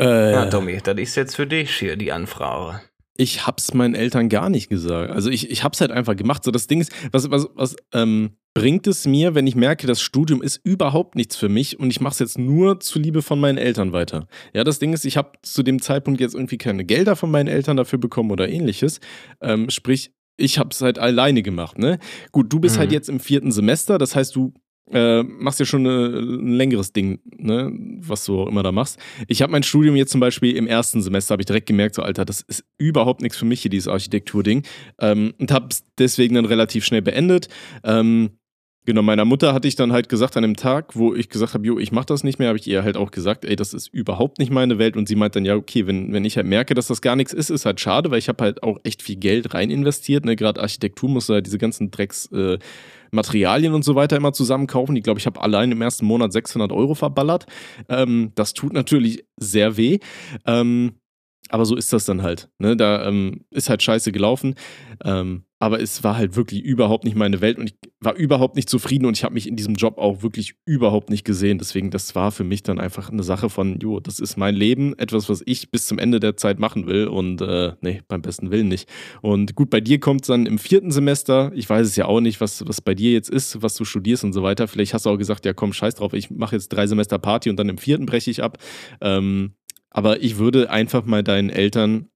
Äh, ja, Tommy, das ist jetzt für dich hier die Anfrage. Ich hab's meinen Eltern gar nicht gesagt. Also ich, ich hab's halt einfach gemacht. So das Ding ist, was, was, was ähm, bringt es mir, wenn ich merke, das Studium ist überhaupt nichts für mich und ich mache es jetzt nur zuliebe von meinen Eltern weiter. Ja, das Ding ist, ich habe zu dem Zeitpunkt jetzt irgendwie keine Gelder von meinen Eltern dafür bekommen oder ähnliches. Ähm, sprich, ich habe es halt alleine gemacht. Ne? Gut, du bist halt mhm. halt jetzt im vierten Semester, das heißt, du äh, machst ja schon eine, ein längeres Ding, ne, was du auch immer da machst. Ich habe mein Studium jetzt zum Beispiel im ersten Semester, habe ich direkt gemerkt, so Alter, das ist überhaupt nichts für mich hier, dieses Architektur-Ding. Ähm, und habe es deswegen dann relativ schnell beendet. Ähm, Genau, meiner Mutter hatte ich dann halt gesagt an dem Tag, wo ich gesagt habe, jo, ich mache das nicht mehr, habe ich ihr halt auch gesagt, ey, das ist überhaupt nicht meine Welt. Und sie meint dann, ja, okay, wenn, wenn ich halt merke, dass das gar nichts ist, ist halt schade, weil ich habe halt auch echt viel Geld rein investiert. Ne? Gerade Architektur musst du halt diese ganzen Drecks äh, Materialien und so weiter immer zusammenkaufen. Ich glaube, ich habe allein im ersten Monat 600 Euro verballert. Ähm, das tut natürlich sehr weh. Ähm, aber so ist das dann halt. Ne? Da ähm, ist halt scheiße gelaufen. Ähm, aber es war halt wirklich überhaupt nicht meine Welt und ich war überhaupt nicht zufrieden und ich habe mich in diesem Job auch wirklich überhaupt nicht gesehen. Deswegen, das war für mich dann einfach eine Sache von, jo, das ist mein Leben, etwas, was ich bis zum Ende der Zeit machen will und äh, nee, beim besten Willen nicht. Und gut, bei dir kommt es dann im vierten Semester, ich weiß es ja auch nicht, was, was bei dir jetzt ist, was du studierst und so weiter. Vielleicht hast du auch gesagt, ja komm, scheiß drauf, ich mache jetzt drei Semester Party und dann im vierten breche ich ab. Ähm, aber ich würde einfach mal deinen Eltern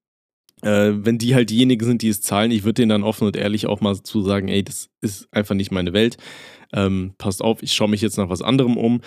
äh, wenn die halt diejenigen sind, die es zahlen, ich würde denen dann offen und ehrlich auch mal zu sagen, ey, das ist einfach nicht meine Welt. Ähm, passt auf, ich schaue mich jetzt nach was anderem um.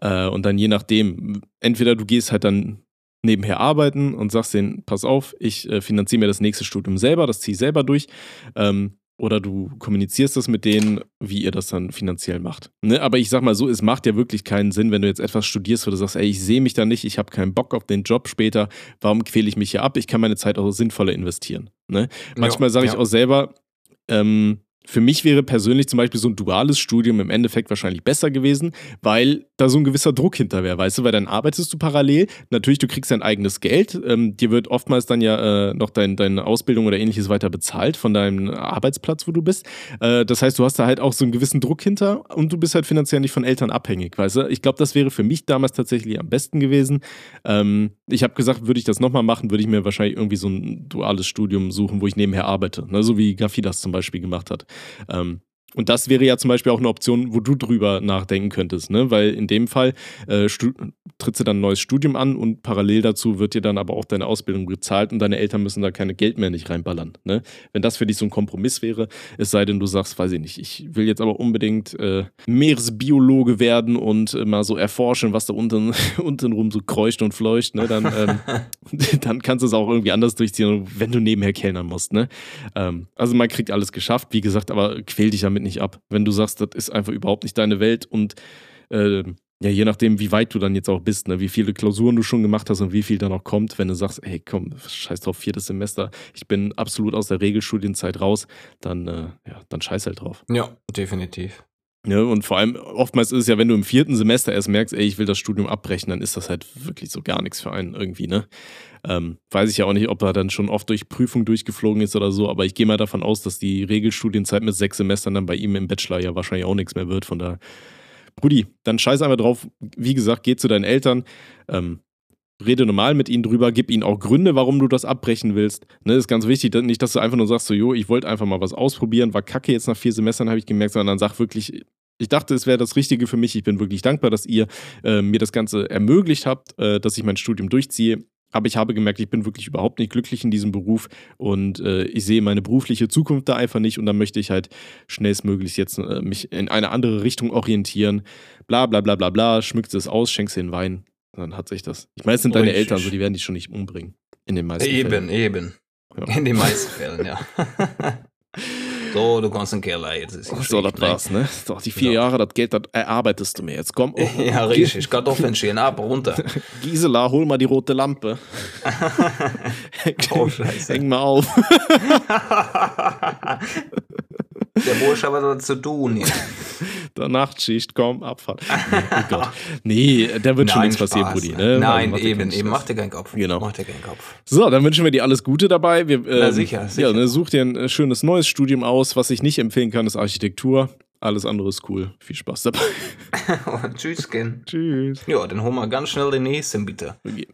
Äh, und dann je nachdem, entweder du gehst halt dann nebenher arbeiten und sagst denen, pass auf, ich äh, finanziere mir das nächste Studium selber, das ziehe ich selber durch. Ähm, oder du kommunizierst das mit denen, wie ihr das dann finanziell macht. Ne? Aber ich sag mal so, es macht ja wirklich keinen Sinn, wenn du jetzt etwas studierst, wo du sagst, ey, ich sehe mich da nicht, ich habe keinen Bock auf den Job später, warum quäle ich mich hier ab? Ich kann meine Zeit auch sinnvoller investieren. Ne? Manchmal sage ich ja. auch selber, ähm, für mich wäre persönlich zum Beispiel so ein duales Studium im Endeffekt wahrscheinlich besser gewesen, weil da so ein gewisser Druck hinter wäre, weißt du, weil dann arbeitest du parallel. Natürlich, du kriegst dein eigenes Geld. Ähm, dir wird oftmals dann ja äh, noch dein, deine Ausbildung oder ähnliches weiter bezahlt von deinem Arbeitsplatz, wo du bist. Äh, das heißt, du hast da halt auch so einen gewissen Druck hinter und du bist halt finanziell nicht von Eltern abhängig, weißt du. Ich glaube, das wäre für mich damals tatsächlich am besten gewesen. Ähm, ich habe gesagt, würde ich das nochmal machen, würde ich mir wahrscheinlich irgendwie so ein duales Studium suchen, wo ich nebenher arbeite. Ne? So wie Gaffi das zum Beispiel gemacht hat. Ähm, und das wäre ja zum Beispiel auch eine Option, wo du drüber nachdenken könntest, ne? Weil in dem Fall äh, trittst du dann ein neues Studium an und parallel dazu wird dir dann aber auch deine Ausbildung gezahlt und deine Eltern müssen da keine Geld mehr nicht reinballern. Ne? Wenn das für dich so ein Kompromiss wäre, es sei denn, du sagst, weiß ich nicht, ich will jetzt aber unbedingt äh, Meeresbiologe werden und äh, mal so erforschen, was da unten, unten rum so kreucht und fleucht, ne? Dann, ähm, dann kannst du es auch irgendwie anders durchziehen, wenn du nebenher kellnern musst. Ne? Ähm, also man kriegt alles geschafft, wie gesagt, aber quäl dich damit nicht ab. Wenn du sagst, das ist einfach überhaupt nicht deine Welt und äh, ja, je nachdem, wie weit du dann jetzt auch bist, ne, wie viele Klausuren du schon gemacht hast und wie viel da noch kommt, wenn du sagst, hey, komm, scheiß drauf, viertes Semester, ich bin absolut aus der Regelstudienzeit raus, dann, äh, ja, dann scheiß halt drauf. Ja, definitiv. Ja, und vor allem, oftmals ist es ja, wenn du im vierten Semester erst merkst, ey, ich will das Studium abbrechen, dann ist das halt wirklich so gar nichts für einen irgendwie, ne? Ähm, weiß ich ja auch nicht, ob er dann schon oft durch Prüfung durchgeflogen ist oder so, aber ich gehe mal davon aus, dass die Regelstudienzeit mit sechs Semestern dann bei ihm im Bachelor ja wahrscheinlich auch nichts mehr wird. Von da, Brudi, dann scheiß einfach drauf. Wie gesagt, geh zu deinen Eltern. Ähm, rede normal mit ihnen drüber, gib ihnen auch Gründe, warum du das abbrechen willst. Ne, ist ganz wichtig, nicht, dass du einfach nur sagst, so, jo, ich wollte einfach mal was ausprobieren, war kacke jetzt nach vier Semestern, habe ich gemerkt, sondern sag wirklich, ich dachte, es wäre das Richtige für mich. Ich bin wirklich dankbar, dass ihr äh, mir das Ganze ermöglicht habt, äh, dass ich mein Studium durchziehe. Aber ich habe gemerkt, ich bin wirklich überhaupt nicht glücklich in diesem Beruf und äh, ich sehe meine berufliche Zukunft da einfach nicht und dann möchte ich halt schnellstmöglich jetzt äh, mich in eine andere Richtung orientieren. Bla bla bla bla bla, schmückst es aus, schenkst den Wein. Dann hat sich das. Ich meine, es sind deine Richtig. Eltern, so die werden dich schon nicht umbringen. In den meisten eben, Fällen. Eben, eben. Ja. In den meisten Fällen, ja. So, du kannst einen Keller jetzt. Ist so, das war's, ne? Doch, die vier ja. Jahre, das Geld, das erarbeitest du mir jetzt. Komm. Oh, ja, richtig. Kartoffeln stehen ab, runter. Gisela, hol mal die rote Lampe. oh, Scheiße. Häng mal auf. Der Bursch hat was zu tun hier. Der Nachtschicht, komm, Abfahrt. Oh Gott. Nee, da wird Nein, schon nichts passieren, Brudi. Ne? Nein, eben, eben. Mach dir keinen Kopf. Genau. Mach dir keinen Kopf. So, dann wünschen wir dir alles Gute dabei. Wir, ähm, Na, sicher, sicher. Ja, ne, such dir ein äh, schönes neues Studium aus. Was ich nicht empfehlen kann, ist Architektur. Alles andere ist cool. Viel Spaß dabei. Tschüss, Ken. Tschüss. Ja, dann holen wir ganz schnell den nächsten, bitte. Okay.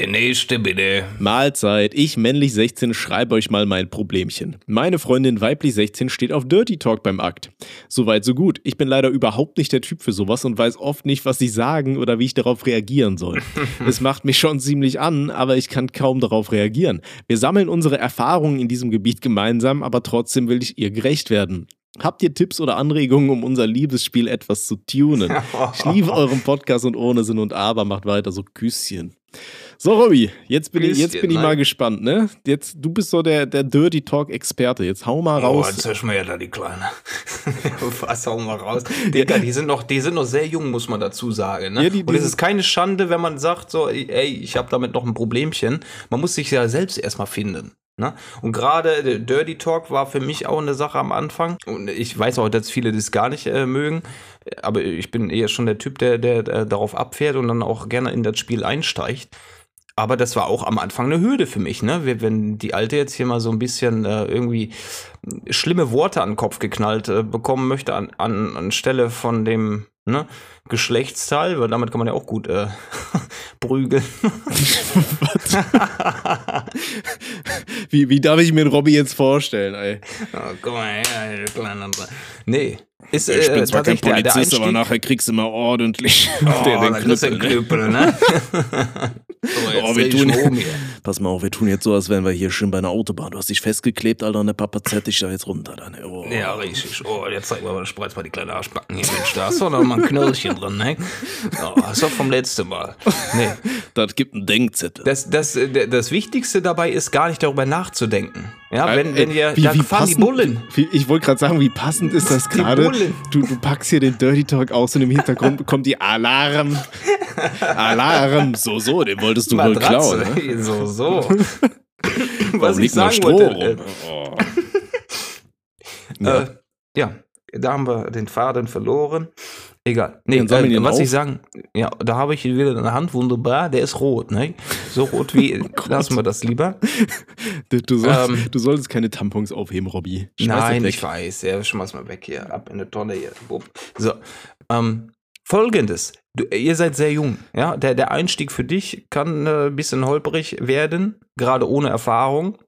Der nächste bitte. Mahlzeit. Ich, männlich 16, schreibe euch mal mein Problemchen. Meine Freundin, weiblich 16, steht auf Dirty Talk beim Akt. Soweit, so gut. Ich bin leider überhaupt nicht der Typ für sowas und weiß oft nicht, was sie sagen oder wie ich darauf reagieren soll. es macht mich schon ziemlich an, aber ich kann kaum darauf reagieren. Wir sammeln unsere Erfahrungen in diesem Gebiet gemeinsam, aber trotzdem will ich ihr gerecht werden. Habt ihr Tipps oder Anregungen, um unser Liebesspiel etwas zu tunen? Ich liebe euren Podcast und ohne Sinn und Aber macht weiter so Küsschen. So, Robby, jetzt bin, ich, jetzt bin ich mal gespannt, ne? Jetzt, du bist so der, der Dirty Talk-Experte. Jetzt hau mal raus. Oh, jetzt hörst du mir ja da die Kleine. Was hau mal raus. Digga, die sind noch, die sind noch sehr jung, muss man dazu sagen. Ne? Ja, die, die und es ist keine Schande, wenn man sagt, so, ey, ich habe damit noch ein Problemchen. Man muss sich ja selbst erstmal finden. Ne? Und gerade Dirty Talk war für mich auch eine Sache am Anfang. Und ich weiß auch, dass viele das gar nicht äh, mögen. Aber ich bin eher schon der Typ, der, der, der darauf abfährt und dann auch gerne in das Spiel einsteigt. Aber das war auch am Anfang eine Hürde für mich, ne? Wenn die Alte jetzt hier mal so ein bisschen äh, irgendwie schlimme Worte an den Kopf geknallt äh, bekommen möchte, an, an, anstelle von dem ne, Geschlechtsteil, weil damit kann man ja auch gut äh, prügeln. wie, wie darf ich mir Robby jetzt vorstellen, ey? Oh, guck mal her, kleiner. Nee. Ist, ich bin äh, zwar kein Polizist, aber nachher kriegst du mal ordentlich oh, den, den Knüppel, ne? Knüppel, ne? So, oh, wir tun, pass mal auf, wir tun jetzt so, als wären wir hier schön bei einer Autobahn. Du hast dich festgeklebt, Alter, und der Papa zerrt dich da jetzt runter. Dann, oh. Ja, richtig. Oh, jetzt zeig mal, spreiz mal die kleinen Arschbacken hier. Mensch, da hast du noch mal ein Knöllchen drin, ne? Oh, das ist doch vom letzten Mal. Nee. Das gibt einen Denkzettel. Das, das, das Wichtigste dabei ist, gar nicht darüber nachzudenken. Ja, wenn, wenn ihr, wie, wie passend, die Bullen. Wie, ich wollte gerade sagen, wie passend ist das gerade? Du, du packst hier den Dirty Talk aus und im Hintergrund kommt die Alarm. Alarm, so, so, den wolltest du Matratze, wohl klauen. Ne? So, so. Was ich sagen wollte. Oh. ja. Äh, ja, da haben wir den Faden verloren. Egal. Nee, äh, was auf? ich sagen, ja, da habe ich wieder eine Hand, wunderbar, der ist rot, ne? So rot wie, oh lassen wir das lieber. Du, du, sollst, ähm, du, solltest keine Tampons aufheben, Robby. Nein, ich weiß, ja, schmeiß mal weg hier, ab in eine Tonne hier. So, ähm, folgendes, du, ihr seid sehr jung, ja, der, der Einstieg für dich kann äh, ein bisschen holprig werden, gerade ohne Erfahrung,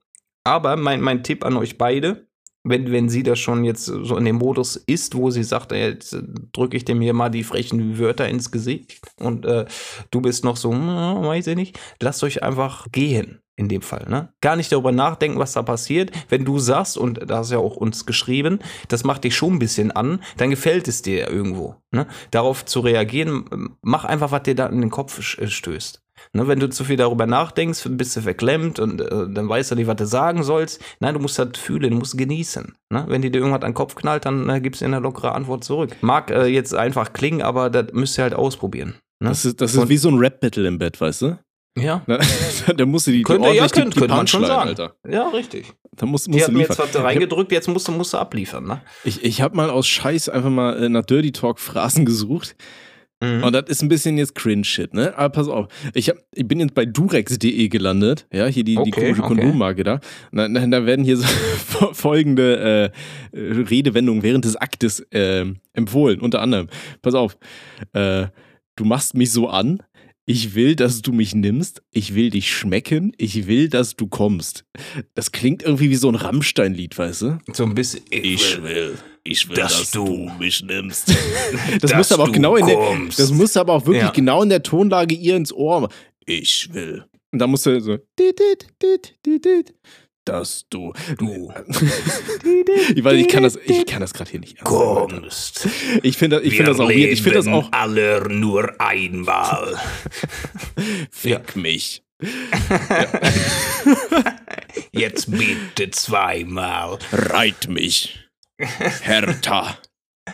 aber mein, mein Tipp an euch beide, wenn, wenn sie das schon jetzt so in dem Modus ist, wo sie sagt, ey, jetzt drücke ich dem hier mal die frechen Wörter ins Gesicht und äh, du bist noch so, hm, weiß ich nicht, lasst euch einfach gehen in dem Fall, ne? Gar nicht darüber nachdenken, was da passiert. Wenn du sagst, und da hast ja auch uns geschrieben, das macht dich schon ein bisschen an, dann gefällt es dir irgendwo, ne? Darauf zu reagieren, mach einfach, was dir da in den Kopf stößt. Ne, wenn du zu viel darüber nachdenkst, bist du verklemmt und äh, dann weißt du nicht, was du sagen sollst. Nein, du musst das fühlen, du musst genießen. Ne? Wenn dir irgendwas an den Kopf knallt, dann äh, gibst du eine lockere Antwort zurück. Mag äh, jetzt einfach klingen, aber das müsst ihr halt ausprobieren. Ne? Das ist, das ist wie so ein Rap-Battle im Bett, weißt du? Ja. da musst du die, könnte, die ja, könnte, könnte man schon sagen. Alter. Ja, richtig. Da musst, musst die hat mir jetzt was reingedrückt, jetzt musst du, musst du abliefern. Ne? Ich, ich habe mal aus Scheiß einfach mal nach Dirty Talk Phrasen gesucht. Mhm. Und das ist ein bisschen jetzt Cringe-Shit, ne? Aber pass auf, ich, hab, ich bin jetzt bei durex.de gelandet, ja, hier die, okay, die komische okay. Kondommarke da. Da, da werden hier so folgende äh, Redewendungen während des Aktes äh, empfohlen, unter anderem. Pass auf, äh, du machst mich so an, ich will, dass du mich nimmst. Ich will dich schmecken. Ich will, dass du kommst. Das klingt irgendwie wie so ein Rammstein-Lied, weißt du? So ein bisschen. Ich will, ich will, dass, dass du mich nimmst. das muss aber auch genau in der, das muss aber auch wirklich ja. genau in der Tonlage ihr ins Ohr. Ich will. Und da musst du so dass du. Du. ich weiß, ich kann das, ich kann das gerade hier nicht. Kommst. Ich finde ich find das auch weird. Ich finde das auch. Alle nur einmal. Fick ja. mich. Jetzt bitte zweimal. Reit mich. Härter.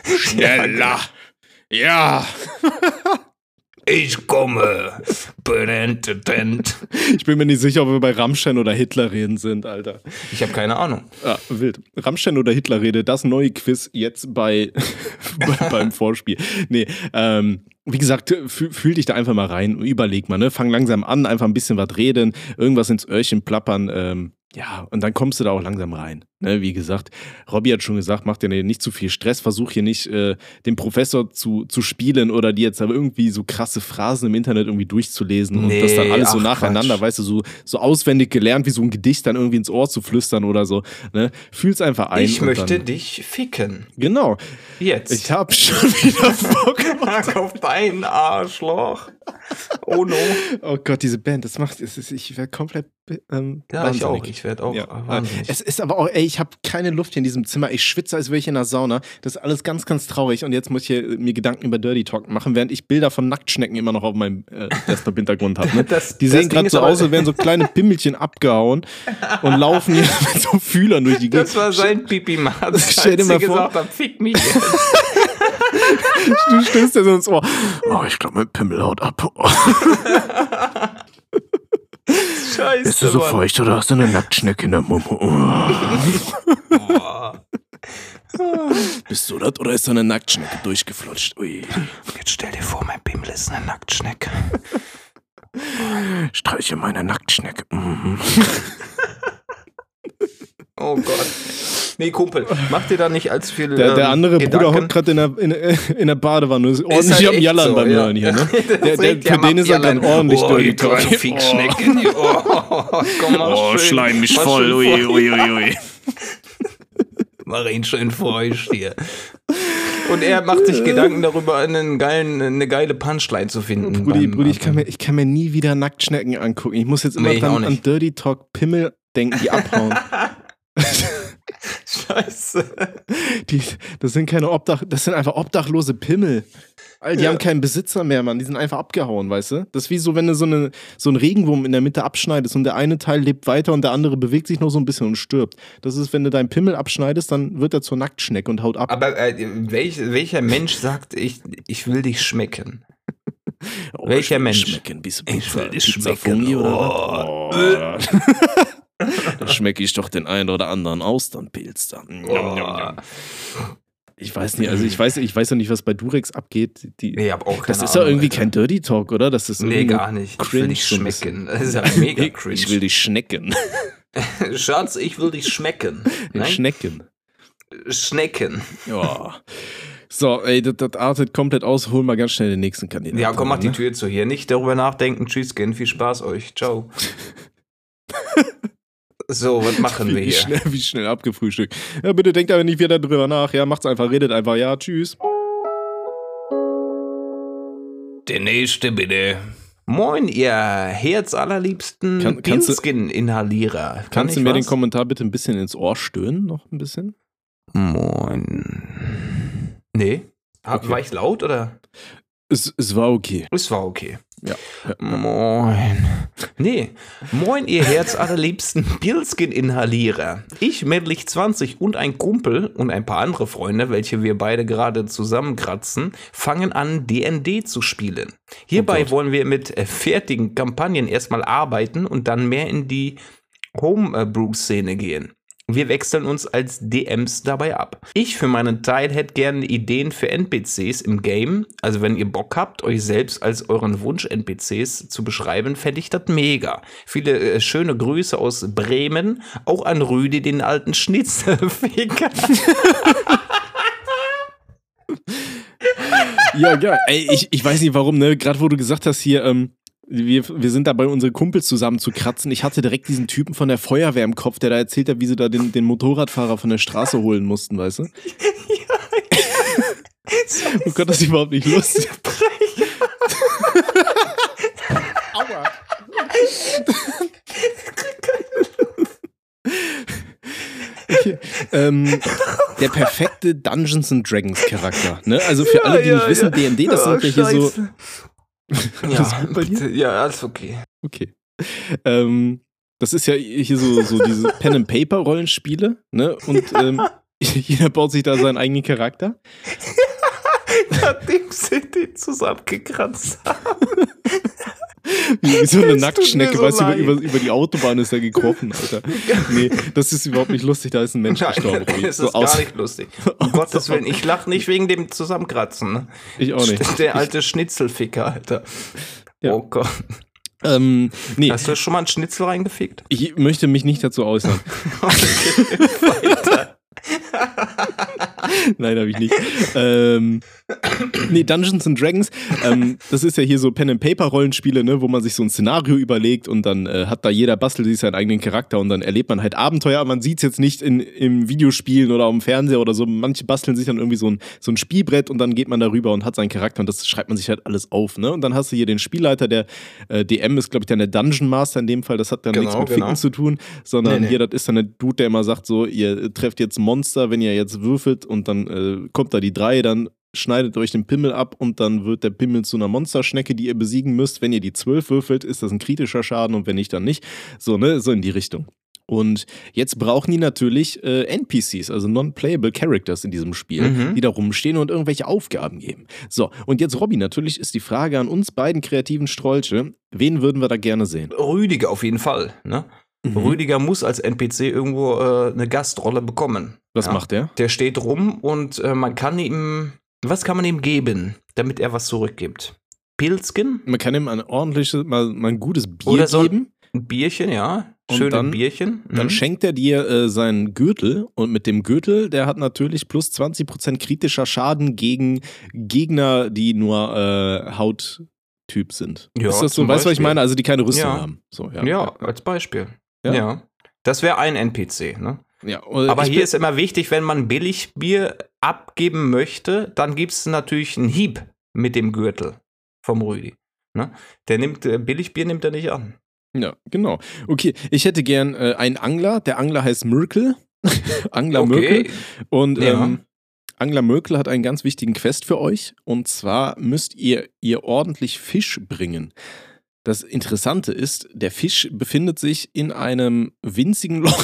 Schneller. Ja. Ich komme. Ich bin mir nicht sicher, ob wir bei Rammstein oder Hitler reden sind, Alter. Ich habe keine Ahnung. Ja, wild. Rammstein oder Hitler rede, das neue Quiz jetzt bei, beim Vorspiel. Nee, ähm, wie gesagt, fühl dich da einfach mal rein, überleg mal, ne? Fang langsam an, einfach ein bisschen was reden, irgendwas ins Öhrchen plappern. Ähm, ja, und dann kommst du da auch langsam rein. Ne, wie gesagt, Robby hat schon gesagt, mach dir nicht zu viel Stress, versuch hier nicht äh, den Professor zu, zu spielen oder dir jetzt aber irgendwie so krasse Phrasen im Internet irgendwie durchzulesen nee, und das dann alles ach, so nacheinander, Quatsch. weißt du, so, so auswendig gelernt, wie so ein Gedicht dann irgendwie ins Ohr zu flüstern oder so. Ne? Fühl's einfach ein. Ich möchte dann, dich ficken. Genau. Jetzt. Ich hab schon wieder Bock auf dein Arschloch. Oh no. Oh Gott, diese Band, das macht, es ist, ich werde komplett. Ähm, ja, wahnsinnig. ich auch. Ich werde auch ja. Es ist aber auch, ey, ich habe keine Luft hier in diesem Zimmer. Ich schwitze, als wäre ich in der Sauna. Das ist alles ganz, ganz traurig. Und jetzt muss ich hier, mir Gedanken über Dirty Talk machen, während ich Bilder von Nacktschnecken immer noch auf meinem äh, Desktop-Hintergrund habe. Ne? Die sehen gerade so aus, als wären so kleine Pimmelchen abgehauen und laufen hier mit so Fühlern durch die Gegend. Das war sein Pipi Marz, Stell dir mal vor- gesagt fick mich jetzt. Du stößt dir so ins Ohr. Oh, ich glaube, mein Pimmel haut ab. Scheiße, Bist du so Mann. feucht oder hast du eine Nacktschnecke in der Mumme? Oh. Bist du das oder ist da eine Nacktschnecke durchgeflutscht? Ui. Jetzt stell dir vor, mein Pimmel ist eine Nacktschnecke. Streiche meine Nacktschnecke. Mhm. Oh Gott. Nee, Kumpel, mach dir da nicht als viel Der, der ähm, andere Bruder Gedanken. hockt gerade in der, in, in der Badewanne. Ist ordentlich halt am Jallern so, beim ja. Hören hier, ne? Der, der, ja für den ist er gerade ordentlich oh, Dirty die Talk. kleinen Fickschnecken. Oh, komm mal Oh, schön. schleim mich mal voll. Ui, ui, ui, ui. Mach ihn schön feucht hier. Und er macht sich Gedanken darüber, einen geilen, eine geile Punchline zu finden. Brudi, Brudi, ich kann, mir, ich kann mir nie wieder Nacktschnecken angucken. Ich muss jetzt immer Nee, dran, an. Dirty Talk Pimmel denken, die abhauen. Scheiße. Die, das sind keine Obdach, das sind einfach obdachlose Pimmel. All die Ja. haben keinen Besitzer mehr, Mann. Die sind einfach abgehauen, weißt du? Das ist wie so, wenn du so, eine, so einen Regenwurm in der Mitte abschneidest und der eine Teil lebt weiter und der andere bewegt sich noch so ein bisschen und stirbt. Das ist, wenn du deinen Pimmel abschneidest, dann wird er zur Nacktschnecke und haut ab. Aber äh, welch, welcher Mensch sagt, ich, ich will dich schmecken? Oh, welcher ich will Mensch? Schmecken, Ich will dich schmecken. Oder Oh. Oh. da schmecke ich doch den einen oder anderen Austernpilz njam, njam. Ich weiß nicht, also ich weiß, ich weiß ja nicht, was bei Durex abgeht. Die, Nee, hab auch keine das ist Ahnung, irgendwie Alter. kein Dirty Talk, oder? Das ist Nee, gar nicht. Ich will dich schmecken. Das ist ja mega cringe. Ich will dich schnecken. Schatz, ich will dich schmecken. Nein? Schnecken. Schnecken. Ja. So, ey, das, das artet komplett aus. Hol mal ganz schnell den nächsten Kandidaten. Ja, komm, mach die ne? Tür zu hier. Nicht darüber nachdenken. Tschüss, Gen. Viel Spaß euch. Ciao. So, was machen wir Wie hier? schnell, wie schnell abgefrühstückt. Ja, bitte denkt aber nicht wieder drüber nach. Ja, macht's einfach, redet einfach. Ja, tschüss. Der nächste bitte. Moin, ihr herzallerliebsten Kann- kannst du- Pilzkin-Inhalierer. Kann Kannst du mir was? den Kommentar bitte ein bisschen ins Ohr stöhnen? Noch ein bisschen? Moin. Nee. Okay. War ich laut oder? Es, es war okay. Es war okay. Ja. ja. Moin. Nee. Moin, ihr herzallerliebsten Pilzkin-Inhalierer. Ich, männlich 20 und ein Kumpel und ein paar andere Freunde, welche wir beide gerade zusammenkratzen, fangen an, DND zu spielen. Hierbei Oh wollen wir mit äh, fertigen Kampagnen erstmal arbeiten und dann mehr in die Homebrew-Szene gehen. Wir wechseln uns als DMs dabei ab. Ich für meinen Teil hätte gerne Ideen für NPCs im Game. Also wenn ihr Bock habt, euch selbst als euren Wunsch-NPCs zu beschreiben, fände ich das mega. Viele äh, schöne Grüße aus Bremen. Auch an Rüdi, den alten Schnitzelficker. Ja, ja. Ey, ich, ich weiß nicht warum, ne? Gerade wo du gesagt hast hier, ähm, wir, wir sind dabei, unsere Kumpels zusammen zu kratzen. Ich hatte direkt diesen Typen von der Feuerwehr im Kopf, der da erzählt hat, wie sie da den, den Motorradfahrer von der Straße holen mussten, weißt du? Oh Gott, das ist überhaupt nicht lustig. Aua. Okay. Ähm, der perfekte Dungeons and Dragons Charakter. Ne? Also für alle, die Ja, nicht ja, wissen, ja. D&D, das Ja, sind ja hier so. Ja, ja, alles okay. Okay. Ähm, das ist ja hier so, so diese Pen and Paper Rollenspiele, ne? Und ähm, jeder baut sich da seinen eigenen Charakter. Nachdem sie den zusammengekratzt haben. Wie, so eine Nacktschnecke, so weißt du, über, über, über die Autobahn ist er gekrochen, Alter. Nee, das ist überhaupt nicht lustig, da ist ein Mensch gestorben. Nein, es So ist aus- gar nicht lustig. Um Gottes Willen, ich lache nicht wegen dem Zusammenkratzen. Ne? Ich auch nicht. Der alte Schnitzelficker, Alter. Ja. Oh Gott. Ähm, nee, Hast du schon mal einen Schnitzel reingefickt? ich möchte mich nicht dazu äußern. Weiter. Nein, habe ich nicht. ähm, nee, Dungeons and Dragons, ähm, das ist ja hier so Pen-and-Paper-Rollenspiele, ne, wo man sich so ein Szenario überlegt und dann äh, hat da jeder bastelt sich seinen eigenen Charakter und dann erlebt man halt Abenteuer. Man sieht es jetzt nicht in, im Videospielen oder am Fernseher oder so. Manche basteln sich dann irgendwie so ein, so ein Spielbrett und dann geht man darüber und hat seinen Charakter und das schreibt man sich halt alles auf. Ne? Und dann hast du hier den Spielleiter, der äh, DM ist, glaube ich, dann der Dungeon Master in dem Fall. Das hat dann genau, nichts mit genau. Ficken zu tun, sondern nee, nee. hier, das ist dann der Dude, der immer sagt, so, ihr trefft jetzt Monster, wenn ihr jetzt würfelt und dann äh, kommt da die drei, dann schneidet euch den Pimmel ab und dann wird der Pimmel zu einer Monsterschnecke, die ihr besiegen müsst. Wenn ihr die zwölf würfelt, ist das ein kritischer Schaden und wenn nicht, dann nicht. So, ne, so in die Richtung. Und jetzt brauchen die natürlich äh, NPCs, also Non-Playable Characters in diesem Spiel, mhm. die da rumstehen und irgendwelche Aufgaben geben. So, und jetzt Robby, natürlich ist die Frage an uns beiden kreativen Strolche, wen würden wir da gerne sehen? Rüdiger auf jeden Fall, ne? Mhm. Rüdiger muss als NPC irgendwo äh, eine Gastrolle bekommen. Was ja. macht der? Der steht rum und äh, man kann ihm, was kann man ihm geben, damit er was zurückgibt? Pilzken? Man kann ihm ein ordentliches, mal, mal ein gutes Bier Oder so geben. Ein Bierchen, ja. Schöne dann, Bierchen. Mhm. Dann schenkt er dir äh, seinen Gürtel und mit dem Gürtel, der hat natürlich plus 20% kritischer Schaden gegen Gegner, die nur äh, Hauttyp sind. Ja, ist das so? Weißt du, was ich meine? Also die keine Rüstung ja. haben. So, ja. ja, als Beispiel. Ja. ja. Das wäre ein NPC, ne? Ja, Aber hier ist immer wichtig, wenn man Billigbier abgeben möchte, dann gibt es natürlich einen Hieb mit dem Gürtel vom Rüdi. Ne? Der nimmt, äh, Billigbier nimmt er nicht an. Ja, genau. Okay, ich hätte gern äh, einen Angler. Der Angler heißt Merkel. Angler okay. Merkel. Und ja. ähm, Angler Merkel hat einen ganz wichtigen Quest für euch. Und zwar müsst ihr ihr ordentlich Fisch bringen. Das Interessante ist, der Fisch befindet sich in einem winzigen Loch,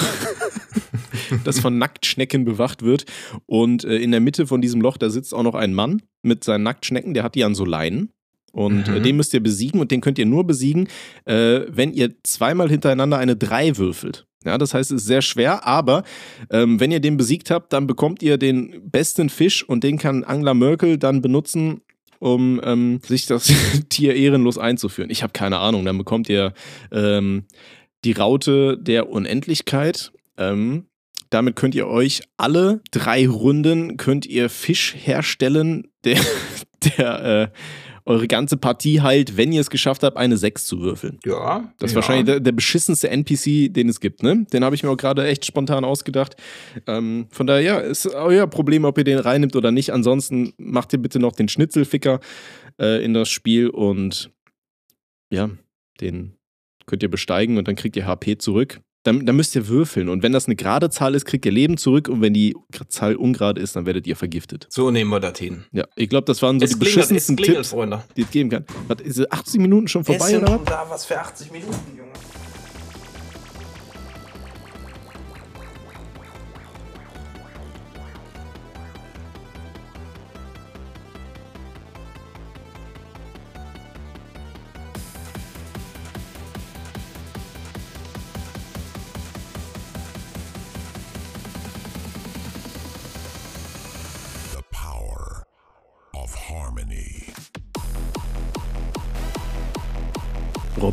das von Nacktschnecken bewacht wird. Und äh, in der Mitte von diesem Loch, da sitzt auch noch ein Mann mit seinen Nacktschnecken, der hat die an so Leinen. Und äh, mhm. den müsst ihr besiegen und den könnt ihr nur besiegen, äh, wenn ihr zweimal hintereinander eine 3 würfelt. Ja, das heißt, es ist sehr schwer, aber ähm, wenn ihr den besiegt habt, dann bekommt ihr den besten Fisch und den kann Angler Merkel dann benutzen, um ähm, sich das Tier ehrenlos einzuführen. Ich habe keine Ahnung. Dann bekommt ihr ähm, die Raute der Unendlichkeit. Ähm, damit könnt ihr euch alle drei Runden könnt ihr Fisch herstellen, der, der äh, eure ganze Partie heilt, wenn ihr es geschafft habt, eine 6 zu würfeln. Ja. Das ist ja. wahrscheinlich der, der, beschissenste NPC, den es gibt, ne? Den habe ich mir auch gerade echt spontan ausgedacht. Ähm, von daher, ja, ist euer Problem, ob ihr den reinnimmt oder nicht. Ansonsten macht ihr bitte noch den Schnitzelficker äh, in das Spiel und ja, den könnt ihr besteigen und dann kriegt ihr HP zurück dann, dann, müsst ihr würfeln. Und wenn das eine gerade Zahl ist, kriegt ihr Leben zurück. Und wenn die Zahl ungerade ist, dann werdet ihr vergiftet. So nehmen wir das hin. Ja, ich glaube, das waren so es die klingelt, beschissensten Tipps, Freunde. die es geben kann. Was, ist 80 Minuten schon vorbei, es oder? Da was für 80 Minuten, Junge.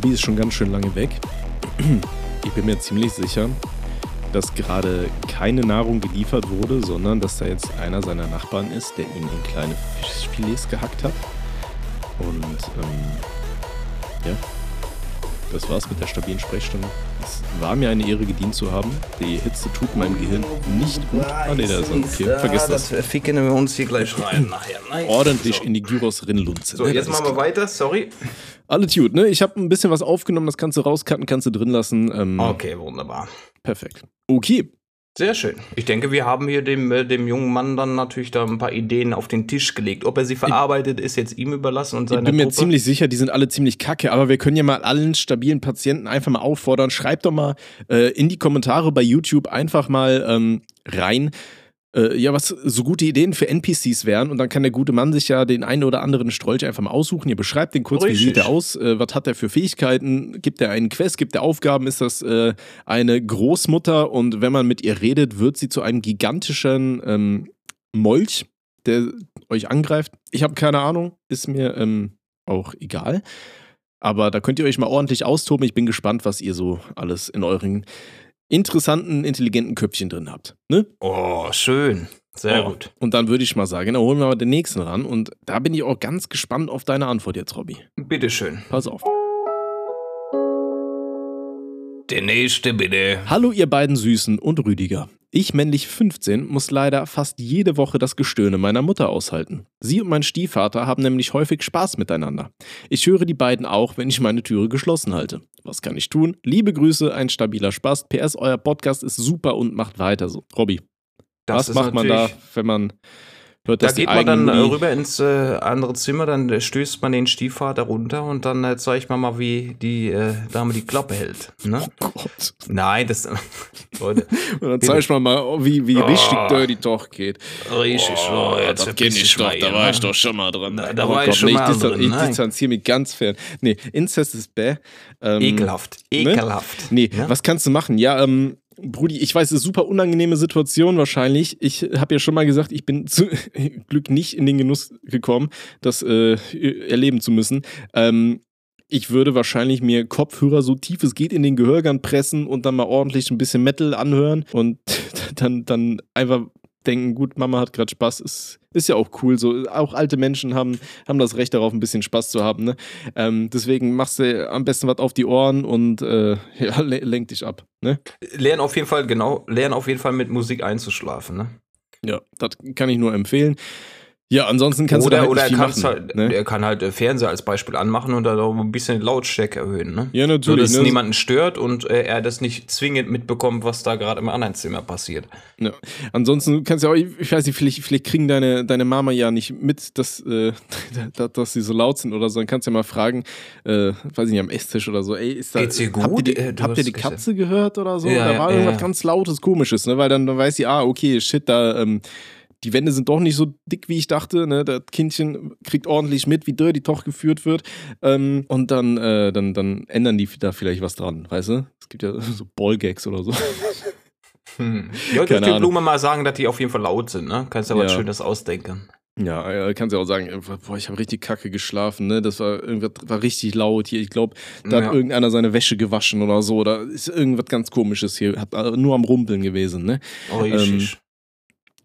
Robby ist schon ganz schön lange weg. Ich bin mir ziemlich sicher, dass gerade keine Nahrung geliefert wurde, sondern dass da jetzt einer seiner Nachbarn ist, der ihn in kleine Fischfilets gehackt hat. Und ähm, ja, das war's mit der stabilen Sprechstunde. Es war mir eine Ehre, gedient zu haben. Die Hitze tut meinem Gehirn nicht gut. Ah, nee, da ist er. Okay, vergesst das. Das ficken wir uns hier gleich rein. Ordentlich in die Gyros Rinlunze. So, jetzt machen wir weiter. Sorry. Alles gut, ne? Ich habe ein bisschen was aufgenommen, das kannst du rauscutten, kannst du drin lassen. Ähm, okay, wunderbar. Perfekt. Okay. Sehr schön. Ich denke, wir haben hier dem, äh, dem jungen Mann dann natürlich da ein paar Ideen auf den Tisch gelegt. Ob er sie verarbeitet, ist jetzt ihm überlassen und seiner Ich bin mir Gruppe. ziemlich sicher, die sind alle ziemlich kacke, aber wir können ja mal allen stabilen Patienten einfach mal auffordern. Schreibt doch mal äh, in die Kommentare bei YouTube einfach mal ähm, rein, äh, ja, was so gute Ideen für NPCs wären. Und dann kann der gute Mann sich ja den einen oder anderen Strolch einfach mal aussuchen. Ihr beschreibt den kurz, Richtig. wie sieht er aus, äh, was hat er für Fähigkeiten, gibt er einen Quest, gibt er Aufgaben, ist das äh, eine Großmutter und wenn man mit ihr redet, wird sie zu einem gigantischen ähm, Molch, der euch angreift. Ich habe keine Ahnung, ist mir ähm, auch egal. Aber da könnt ihr euch mal ordentlich austoben. Ich bin gespannt, was ihr so alles in euren interessanten, intelligenten Köpfchen drin habt. Ne? Oh, schön. Sehr Oh, gut. Und dann würde ich mal sagen, dann holen wir mal den nächsten ran. Und da bin ich auch ganz gespannt auf deine Antwort jetzt, Robby. Bitteschön. Pass auf. Der nächste bitte. Hallo ihr beiden Süßen und Rüdiger. Ich, männlich 15, muss leider fast jede Woche das Gestöhne meiner Mutter aushalten. Sie und mein Stiefvater haben nämlich häufig Spaß miteinander. Ich höre die beiden auch, wenn ich meine Türe geschlossen halte. Was kann ich tun? Liebe Grüße, ein stabiler Spaß. PS, euer Podcast ist super und macht weiter so. Robby, Das was macht man da, wenn man hört, Da geht man dann äh, rüber ins äh, andere Zimmer, dann äh, stößt man den Stiefvater runter und dann äh, zeigt man mal, wie die äh, Dame die Klappe hält. Ne? Oh Gott. Nein, das. Leute, Und dann zeig ich mal, mal wie, wie Oh. richtig dirty doch geht. richtig. Oh, jetzt das ein kenn ich doch, da war ne? ich doch schon mal dran. Da- da Oh war ich schon nee, mal distan- drin, Ich distanziere mich ganz fern. Nee, Inzest ist bäh. Ähm, Ekelhaft. ne? Ekelhaft. Nee, Ja? was kannst du machen? Ja, ähm, Brudi, ich weiß, es ist super unangenehme Situation wahrscheinlich. Ich habe ja schon mal gesagt, ich bin zu Glück nicht in den Genuss gekommen, das äh, erleben zu müssen. Ähm, ich würde wahrscheinlich mir Kopfhörer so tief es geht in den Gehörgang pressen und dann mal ordentlich ein bisschen Metal anhören und dann, dann einfach denken, gut, Mama hat gerade Spaß, ist, ist ja auch cool. So, auch alte Menschen haben, haben das Recht darauf, ein bisschen Spaß zu haben. Ne? Ähm, deswegen machst du am besten was auf die Ohren und äh, ja, le lenk dich ab. Ne? Lern auf jeden Fall, genau, lern auf jeden Fall mit Musik einzuschlafen. Ne? Ja, das kann ich nur empfehlen. Ja, ansonsten kannst oder du da halt oder nicht er, viel machen. halt, ne? er kann halt äh, Fernseher als Beispiel anmachen und dann auch ein bisschen Lautstärke erhöhen. Ne? Ja, So, natürlich. dass es ne? niemanden stört und äh, er das nicht zwingend mitbekommt, was da gerade im anderen Zimmer passiert. Ja. Ansonsten kannst du auch, ich weiß nicht, vielleicht, vielleicht kriegen deine, deine Mama ja nicht mit, dass, äh, dass, dass sie so laut sind oder so. Dann kannst du ja mal fragen, äh, weiß ich nicht, am Esstisch oder so, ey, ist da. Geht's ihr Habt ihr gut? die, Äh, habt ihr die Katze gehört oder so? Ja, da war ja, irgendwas ganz Lautes, Komisches, ne? Weil dann, dann weiß sie, ah, okay, shit, da, ähm, die Wände sind doch nicht so dick, wie ich dachte. Ne? Das Kindchen kriegt ordentlich mit, wie Dirty Toch geführt wird. Ähm, und dann, äh, dann, dann ändern die da vielleicht was dran, weißt du? Es gibt ja so Ballgags oder so. Hm. Ich würde Ahnung. Blume mal sagen, dass die auf jeden Fall laut sind. Ne? Kannst du aber Ja. was Schönes ausdenken. Ja, äh, kannst ja auch sagen, äh, boah, ich habe richtig kacke geschlafen, ne? Das war irgendwas war richtig laut hier. Ich glaube, da Ja. hat irgendeiner seine Wäsche gewaschen oder so. Da ist irgendwas ganz komisches hier. Hat äh, nur am Rumpeln gewesen, ne? Oh, richtig.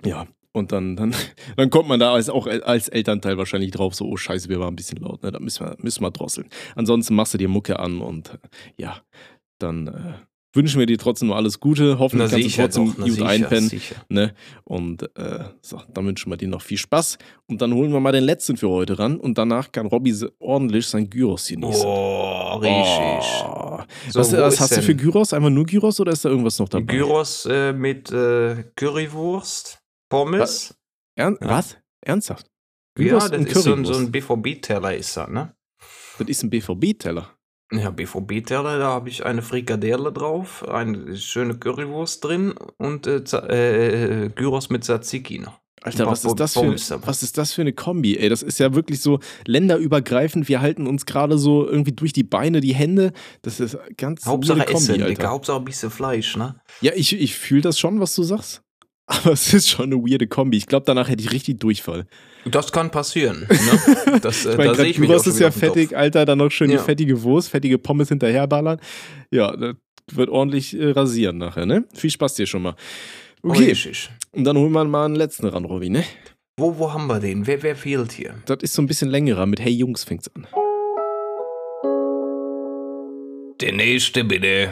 Ja. Und dann, dann, dann kommt man da als, auch als Elternteil wahrscheinlich drauf, so, oh scheiße, wir waren ein bisschen laut, ne? Da müssen wir, müssen wir drosseln. Ansonsten machst du dir Mucke an und äh, ja, dann äh, wünschen wir dir trotzdem nur alles Gute. na Hoffentlich kannst du sicher, trotzdem doch, gut sicher, einpennen. sicher. Ne? Und äh, so, dann wünschen wir dir noch viel Spaß. Und dann holen wir mal den letzten für heute ran. Und danach kann Robby ordentlich sein Gyros genießen. Oh, richtig. Oh. So, was was hast du denn- für Gyros? Einfach nur Gyros oder ist da irgendwas noch dabei? Gyros äh, mit äh, Currywurst, Pommes. Ern Ja. Was? Ernsthaft? Ja, Gyros das ist so ein, so ein BVB-Teller, ist das, ne? das ist ein BVB-Teller. Ja, BVB-Teller, da habe ich eine Frikadelle drauf, eine schöne Currywurst drin und äh, Za- äh, Gyros mit Tzatziki noch. Alter, was ist, das für, was ist das für eine Kombi? Ey, das ist ja wirklich so länderübergreifend. Wir halten uns gerade so irgendwie durch die Beine, die Hände. Das ist ganz Hauptsache weirde Essen, Alter. Digga, Hauptsache ein bisschen Fleisch, ne? Ja, ich, ich fühle das schon, was du sagst. Aber es ist schon eine weirde Kombi. Ich glaube, danach hätte ich richtig Durchfall. Das kann passieren, ne? Das, äh, Ich meine, da ich mich schon ist ja fettig, Alter. Dann noch schön Ja. die fettige Wurst, fettige Pommes hinterherballern. Ja, das wird ordentlich äh, rasieren nachher, ne? Viel Spaß dir schon mal. Okay, Richtig. und dann holen wir mal einen letzten ran, Robby, ne? Wo, wo haben wir den? Wer, wer fehlt hier? Das ist so ein bisschen längerer. Mit Hey Jungs fängt's an. Der nächste bitte.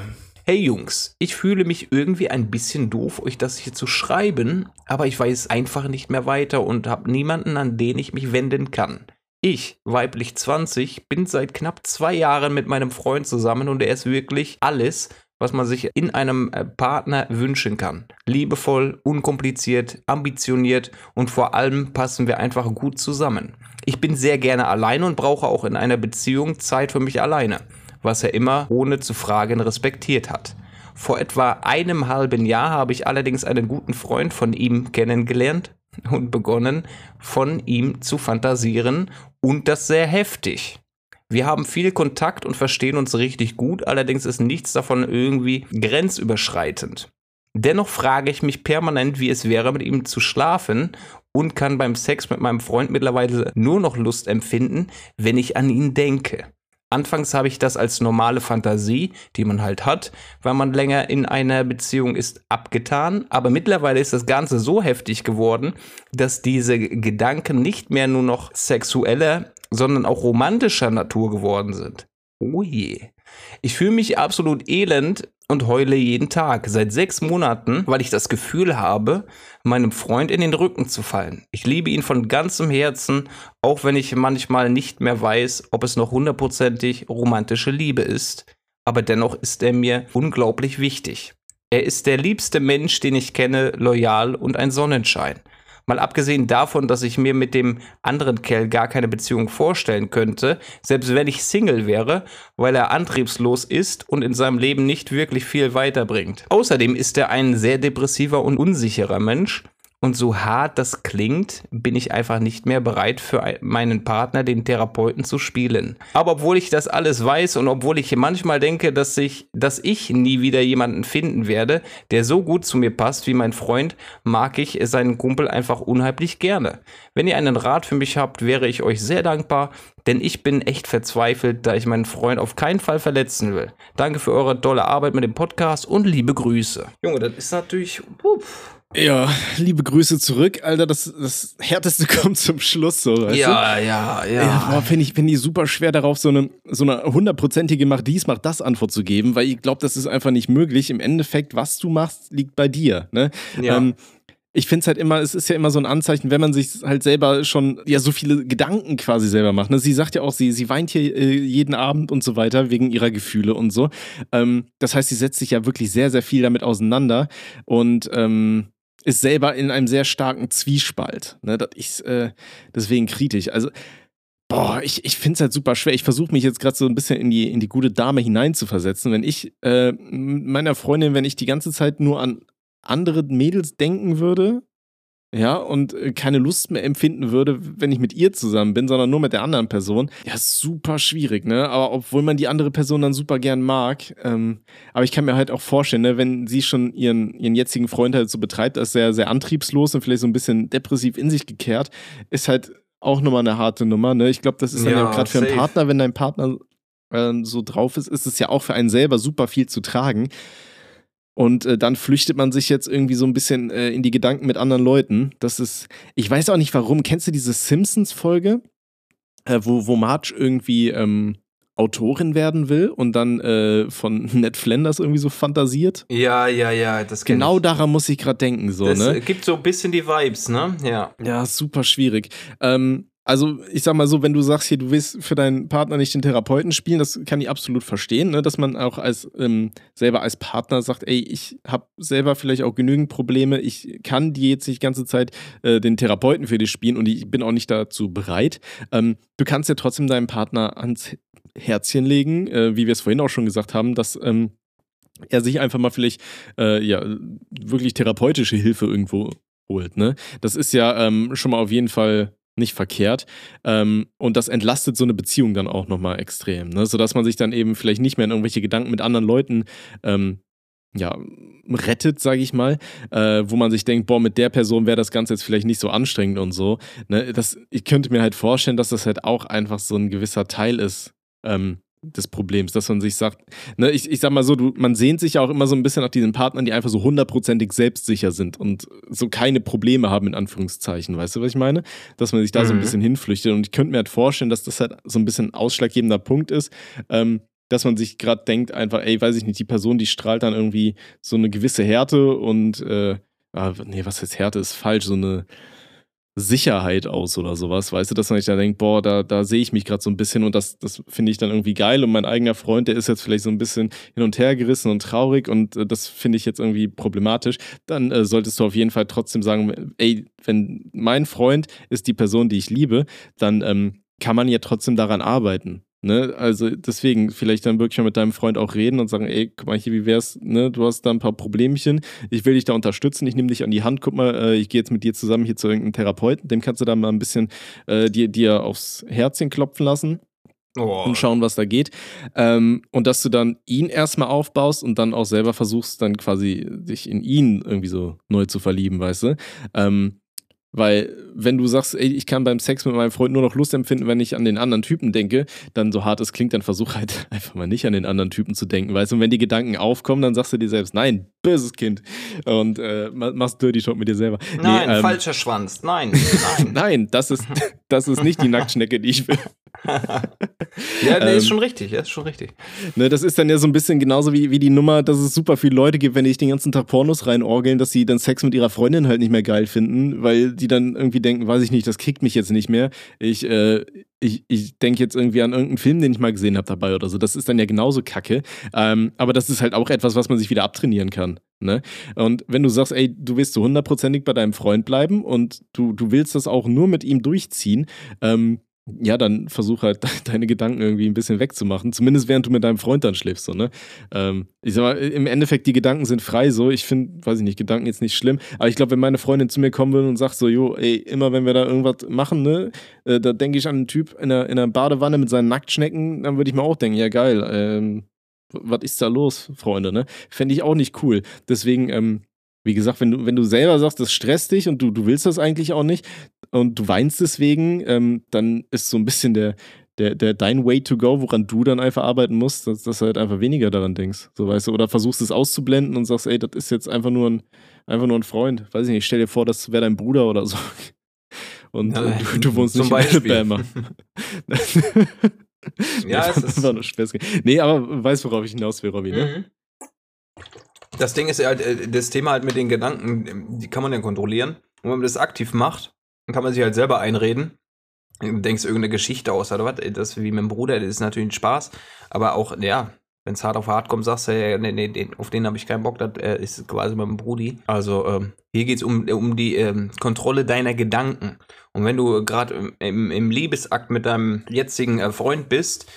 Hey Jungs, ich fühle mich irgendwie ein bisschen doof, euch das hier zu schreiben, aber ich weiß einfach nicht mehr weiter und habe niemanden, an den ich mich wenden kann. Ich, weiblich 20, bin seit knapp zwei Jahren mit meinem Freund zusammen und er ist wirklich alles, was man sich in einem äh, Partner wünschen kann. Liebevoll, unkompliziert, ambitioniert und vor allem passen wir einfach gut zusammen. Ich bin sehr gerne alleine und brauche auch in einer Beziehung Zeit für mich alleine, was er immer ohne zu fragen respektiert hat. Vor etwa einem halben Jahr habe ich allerdings einen guten Freund von ihm kennengelernt und begonnen, von ihm zu fantasieren und das sehr heftig. Wir haben viel Kontakt und verstehen uns richtig gut, allerdings ist nichts davon irgendwie grenzüberschreitend. Dennoch frage ich mich permanent, wie es wäre, mit ihm zu schlafen und kann beim Sex mit meinem Freund mittlerweile nur noch Lust empfinden, wenn ich an ihn denke. Anfangs habe ich das als normale Fantasie, die man halt hat, weil man länger in einer Beziehung ist, abgetan. Aber mittlerweile ist das Ganze so heftig geworden, dass diese Gedanken nicht mehr nur noch sexueller, sondern auch romantischer Natur geworden sind. Oh je. Ich fühle mich absolut elend und heule jeden Tag seit sechs Monaten, weil ich das Gefühl habe, meinem Freund in den Rücken zu fallen. Ich liebe ihn von ganzem Herzen, auch wenn ich manchmal nicht mehr weiß, ob es noch hundertprozentig romantische Liebe ist. Aber dennoch ist er mir unglaublich wichtig. Er ist der liebste Mensch, den ich kenne, loyal und ein Sonnenschein. Mal abgesehen davon, dass ich mir mit dem anderen Kerl gar keine Beziehung vorstellen könnte, selbst wenn ich Single wäre, weil er antriebslos ist und in seinem Leben nicht wirklich viel weiterbringt. Außerdem ist er ein sehr depressiver und unsicherer Mensch und so hart das klingt, bin ich einfach nicht mehr bereit für meinen Partner, den Therapeuten, zu spielen. Aber obwohl ich das alles weiß und obwohl ich manchmal denke, dass ich, dass ich nie wieder jemanden finden werde, der so gut zu mir passt wie mein Freund, mag ich seinen Kumpel einfach unheimlich gerne. Wenn ihr einen Rat für mich habt, wäre ich euch sehr dankbar, denn ich bin echt verzweifelt, da ich meinen Freund auf keinen Fall verletzen will. Danke für eure tolle Arbeit mit dem Podcast und liebe Grüße. Junge, das ist natürlich. Uff. Ja, liebe Grüße zurück, Alter. Das, das Härteste kommt zum Schluss, so. Weißt ja, du? ja, ja, ja. Finde ich, find ich super schwer darauf, so eine, so eine hundertprozentige Mach dies, mach das Antwort zu geben, weil ich glaube, das ist einfach nicht möglich. Im Endeffekt, was du machst, liegt bei dir. Ne? Ja. Ähm, ich finde es halt immer, es ist ja immer so ein Anzeichen, wenn man sich halt selber schon ja so viele Gedanken quasi selber macht. Ne? Sie sagt ja auch, sie, sie weint hier äh, jeden Abend und so weiter wegen ihrer Gefühle und so. Ähm, das heißt, sie setzt sich ja wirklich sehr, sehr viel damit auseinander und ähm, ist selber in einem sehr starken Zwiespalt. Ne? Das ist äh, deswegen kritisch. Also, boah, ich, ich finde es halt super schwer. Ich versuche mich jetzt gerade so ein bisschen in die, in die gute Dame hineinzuversetzen. Wenn ich äh, meiner Freundin, wenn ich die ganze Zeit nur an andere Mädels denken würde, ja, und äh, keine Lust mehr empfinden würde, wenn ich mit ihr zusammen bin, sondern nur mit der anderen Person. Ja, super schwierig, ne? Aber obwohl man die andere Person dann super gern mag, ähm, aber ich kann mir halt auch vorstellen, ne, wenn sie schon ihren, ihren jetzigen Freund halt so betreibt, als sehr, sehr antriebslos und vielleicht so ein bisschen depressiv in sich gekehrt, ist halt auch nochmal eine harte Nummer, ne? Ich glaube, das ist dann ja, ja gerade für einen Partner, wenn dein Partner ähm, so drauf ist, ist es ja auch für einen selber super viel zu tragen. Und äh, dann flüchtet man sich jetzt irgendwie so ein bisschen äh, in die Gedanken mit anderen Leuten. Das ist, ich weiß auch nicht warum. Kennst du diese Simpsons-Folge, äh, wo, wo Marge irgendwie ähm, Autorin werden will und dann äh, von Ned Flanders irgendwie so fantasiert? Ja, ja, ja. Das genau ich. daran muss ich gerade denken. So, das ne? gibt so ein bisschen die Vibes, ne? Ja. Ja, super schwierig. Ähm, also ich sag mal so, wenn du sagst hier, du willst für deinen Partner nicht den Therapeuten spielen, das kann ich absolut verstehen, ne? dass man auch als ähm, selber als Partner sagt, ey, ich habe selber vielleicht auch genügend Probleme, ich kann dir jetzt nicht die ganze Zeit äh, den Therapeuten für dich spielen und ich bin auch nicht dazu bereit. Ähm, du kannst ja trotzdem deinem Partner ans Herzchen legen, äh, wie wir es vorhin auch schon gesagt haben, dass ähm, er sich einfach mal vielleicht äh, ja wirklich therapeutische Hilfe irgendwo holt. Ne? Das ist ja ähm, schon mal auf jeden Fall nicht verkehrt. Ähm, und das entlastet so eine Beziehung dann auch nochmal extrem, ne? sodass man sich dann eben vielleicht nicht mehr in irgendwelche Gedanken mit anderen Leuten ähm, ja, rettet, sage ich mal, äh, wo man sich denkt, boah, mit der Person wäre das Ganze jetzt vielleicht nicht so anstrengend und so. Ne? Das, ich könnte mir halt vorstellen, dass das halt auch einfach so ein gewisser Teil ist, ähm, des Problems, dass man sich sagt, ne, ich, ich sag mal so, du, man sehnt sich ja auch immer so ein bisschen nach diesen Partnern, die einfach so hundertprozentig selbstsicher sind und so keine Probleme haben, in Anführungszeichen. Weißt du, was ich meine? Dass man sich da mhm. so ein mhm. bisschen hinflüchtet. Und ich könnte mir halt vorstellen, dass das halt so ein bisschen ein ausschlaggebender Punkt ist, ähm, dass man sich gerade denkt, einfach, ey, weiß ich nicht, die Person, die strahlt dann irgendwie so eine gewisse Härte und, äh, ah, nee, was heißt Härte ist falsch, so eine Sicherheit aus oder sowas, weißt du, dass man sich da denkt, boah, da, da sehe ich mich gerade so ein bisschen und das, das finde ich dann irgendwie geil. Und mein eigener Freund, der ist jetzt vielleicht so ein bisschen hin und her gerissen und traurig und äh, das finde ich jetzt irgendwie problematisch, dann äh, solltest du auf jeden Fall trotzdem sagen, ey, wenn mein Freund ist die Person, die ich liebe, dann ähm, kann man ja trotzdem daran arbeiten. Ne? Also deswegen vielleicht dann wirklich mal mit deinem Freund auch reden und sagen, ey, guck mal hier, wie wär's, ne? Du hast da ein paar Problemchen, ich will dich da unterstützen, ich nehme dich an die Hand, guck mal, äh, ich gehe jetzt mit dir zusammen hier zu irgendeinem Therapeuten, dem kannst du da mal ein bisschen äh, dir, dir aufs Herzchen klopfen lassen. Oh. Und schauen, was da geht. Ähm, und dass du dann ihn erstmal aufbaust und dann auch selber versuchst, dann quasi dich in ihn irgendwie so neu zu verlieben, weißt du? Ähm, Weil, wenn du sagst, ey, ich kann beim Sex mit meinem Freund nur noch Lust empfinden, wenn ich an den anderen Typen denke, dann so hart es klingt, dann versuch halt einfach mal nicht an den anderen Typen zu denken, weißt du? Und wenn die Gedanken aufkommen, dann sagst du dir selbst, nein, böses Kind. Und äh, machst Dirty Talk mit dir selber. Nein, nee, ähm, falscher Schwanz. Nein, nein. nein, das ist, das ist nicht die Nacktschnecke, die ich will. ja, nee, ähm, ist schon richtig, ja, ist schon richtig. Ne, das ist dann ja so ein bisschen genauso wie, wie die Nummer, dass es super viele Leute gibt, wenn die den ganzen Tag Pornos reinorgeln, dass sie dann Sex mit ihrer Freundin halt nicht mehr geil finden, weil die dann irgendwie denken, weiß ich nicht, das kickt mich jetzt nicht mehr. Ich, äh, ich, ich denke jetzt irgendwie an irgendeinen Film, den ich mal gesehen habe dabei oder so. Das ist dann ja genauso kacke. Ähm, aber das ist halt auch etwas, was man sich wieder abtrainieren kann. Ne? Und wenn du sagst, ey, du willst so hundertprozentig bei deinem Freund bleiben und du, du willst das auch nur mit ihm durchziehen, ähm, ja, dann versuch halt deine Gedanken irgendwie ein bisschen wegzumachen. Zumindest während du mit deinem Freund dann schläfst, so, ne? Ähm, ich sag mal, im Endeffekt, die Gedanken sind frei, so. Ich finde, weiß ich nicht, Gedanken jetzt nicht schlimm. Aber ich glaube, wenn meine Freundin zu mir kommen würde und sagt so, jo, ey, immer wenn wir da irgendwas machen, ne, äh, da denke ich an einen Typ in einer, in einer Badewanne mit seinen Nacktschnecken, dann würde ich mir auch denken, ja, geil, ähm, was ist da los, Freunde, ne? Fände ich auch nicht cool. Deswegen, ähm, wie gesagt, wenn du, wenn du selber sagst, das stresst dich und du, du willst das eigentlich auch nicht und du weinst deswegen, ähm, dann ist so ein bisschen der, der, der dein Way to go, woran du dann einfach arbeiten musst, dass, dass du halt einfach weniger daran denkst. So weißt du, oder versuchst es auszublenden und sagst, ey, das ist jetzt einfach nur ein, einfach nur ein Freund. Weiß ich nicht, stell dir vor, das wäre dein Bruder oder so. Und ja, du, du, wohnst nicht Beispiel. in Alabama. ja, es ist. Einfach nur Spaß. Nee, aber weißt, worauf ich hinaus will, Robby, ne? Mhm. Das Ding ist halt, äh, das Thema halt mit den Gedanken, die kann man ja kontrollieren. Und wenn man das aktiv macht, dann kann man sich halt selber einreden. Du denkst irgendeine Geschichte aus oder was, das wie mit dem Bruder, das ist natürlich ein Spaß. Aber auch, ja, wenn es hart auf hart kommt, sagst du, ja, nee, nee, auf den habe ich keinen Bock, das äh, ist quasi mit dem Brudi. Also ähm, hier geht es um, um die ähm, Kontrolle deiner Gedanken. Und wenn du gerade im, im, Liebesakt mit deinem jetzigen äh, Freund bist,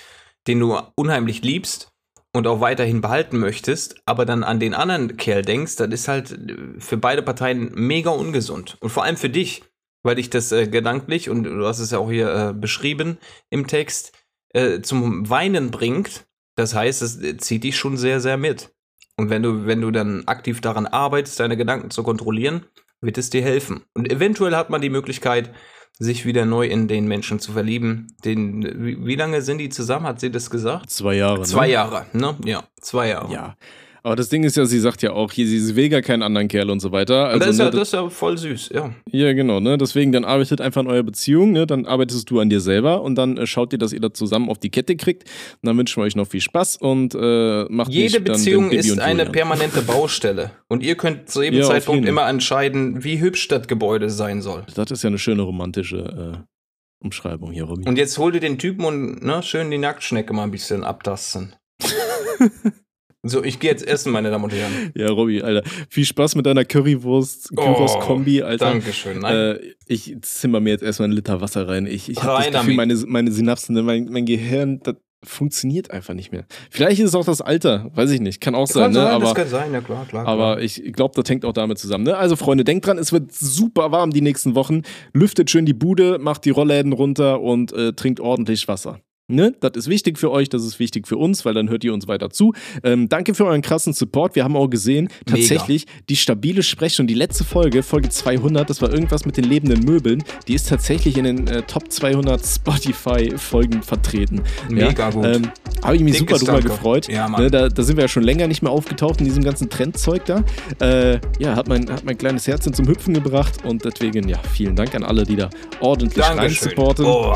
den du unheimlich liebst, und auch weiterhin behalten möchtest, aber dann an den anderen Kerl denkst, das ist halt für beide Parteien mega ungesund. Und vor allem für dich, weil dich das äh, gedanklich, und du hast es ja auch hier äh, beschrieben im Text, äh, zum Weinen bringt. Das heißt, es äh, zieht dich schon sehr, sehr mit. Und wenn du, wenn du dann aktiv daran arbeitest, deine Gedanken zu kontrollieren, wird es dir helfen. Und eventuell hat man die Möglichkeit, sich wieder neu in den Menschen zu verlieben. Den, wie, wie lange sind die zusammen? Hat sie das gesagt? Zwei Jahre. Zwei ne? Jahre, ne? Ja, zwei Jahre. Ja. Aber das Ding ist ja, sie sagt ja auch, hier, sie will gar keinen anderen Kerl und so weiter. Also, das, ist ja, ne, das ist ja voll süß, ja. Ja, genau, ne? Deswegen, dann arbeitet einfach an eurer Beziehung, ne? Dann arbeitest du an dir selber und dann äh, schaut ihr, dass ihr das zusammen auf die Kette kriegt. Und dann wünschen wir euch noch viel Spaß und äh, macht Jede Beziehung ist eine permanente Baustelle. Und ihr könnt zu jedem ja, Zeitpunkt immer entscheiden, wie hübsch das Gebäude sein soll. Das ist ja eine schöne romantische äh, Umschreibung hier, Robby. Und jetzt hol dir den Typen und ne, schön die Nacktschnecke mal ein bisschen abtasten. So, ich gehe jetzt essen, meine Damen und Herren. Ja, Robby, Alter. Viel Spaß mit deiner Currywurst, Currywurst-Kombi, oh, Alter. Dankeschön. Nein. Äh, ich zimmer mir jetzt erstmal einen Liter Wasser rein. Ich, ich habe das Gefühl, meine, meine Synapsen, ne, mein, mein Gehirn, das funktioniert einfach nicht mehr. Vielleicht ist es auch das Alter, weiß ich nicht. Kann auch sein, kann ne? Sein, aber, das kann sein, ja klar, klar. Aber klar. ich glaube, das hängt auch damit zusammen. Ne? Also, Freunde, denkt dran, es wird super warm die nächsten Wochen. Lüftet schön die Bude, macht die Rollläden runter und äh, trinkt ordentlich Wasser. Ne? Das ist wichtig für euch, das ist wichtig für uns, weil dann hört ihr uns weiter zu. Ähm, danke für euren krassen Support. Wir haben auch gesehen, tatsächlich Mega. die stabile Sprechstunde, die letzte Folge, Folge 200, das war irgendwas mit den lebenden Möbeln, die ist tatsächlich in den äh, Top 200 Spotify-Folgen vertreten. Mega ja? gut. Ähm, Habe ich mich Dickes super drüber gefreut. Ja, ne? da, da, sind wir ja schon länger nicht mehr aufgetaucht in diesem ganzen Trendzeug da. Äh, ja, hat mein, hat mein kleines Herzchen zum Hüpfen gebracht und deswegen, ja, vielen Dank an alle, die da ordentlich rein supporten. Oh.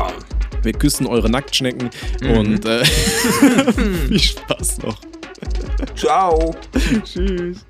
Wir küssen eure Nacktschnecken mhm. und äh, viel Spaß noch. Ciao. Tschüss.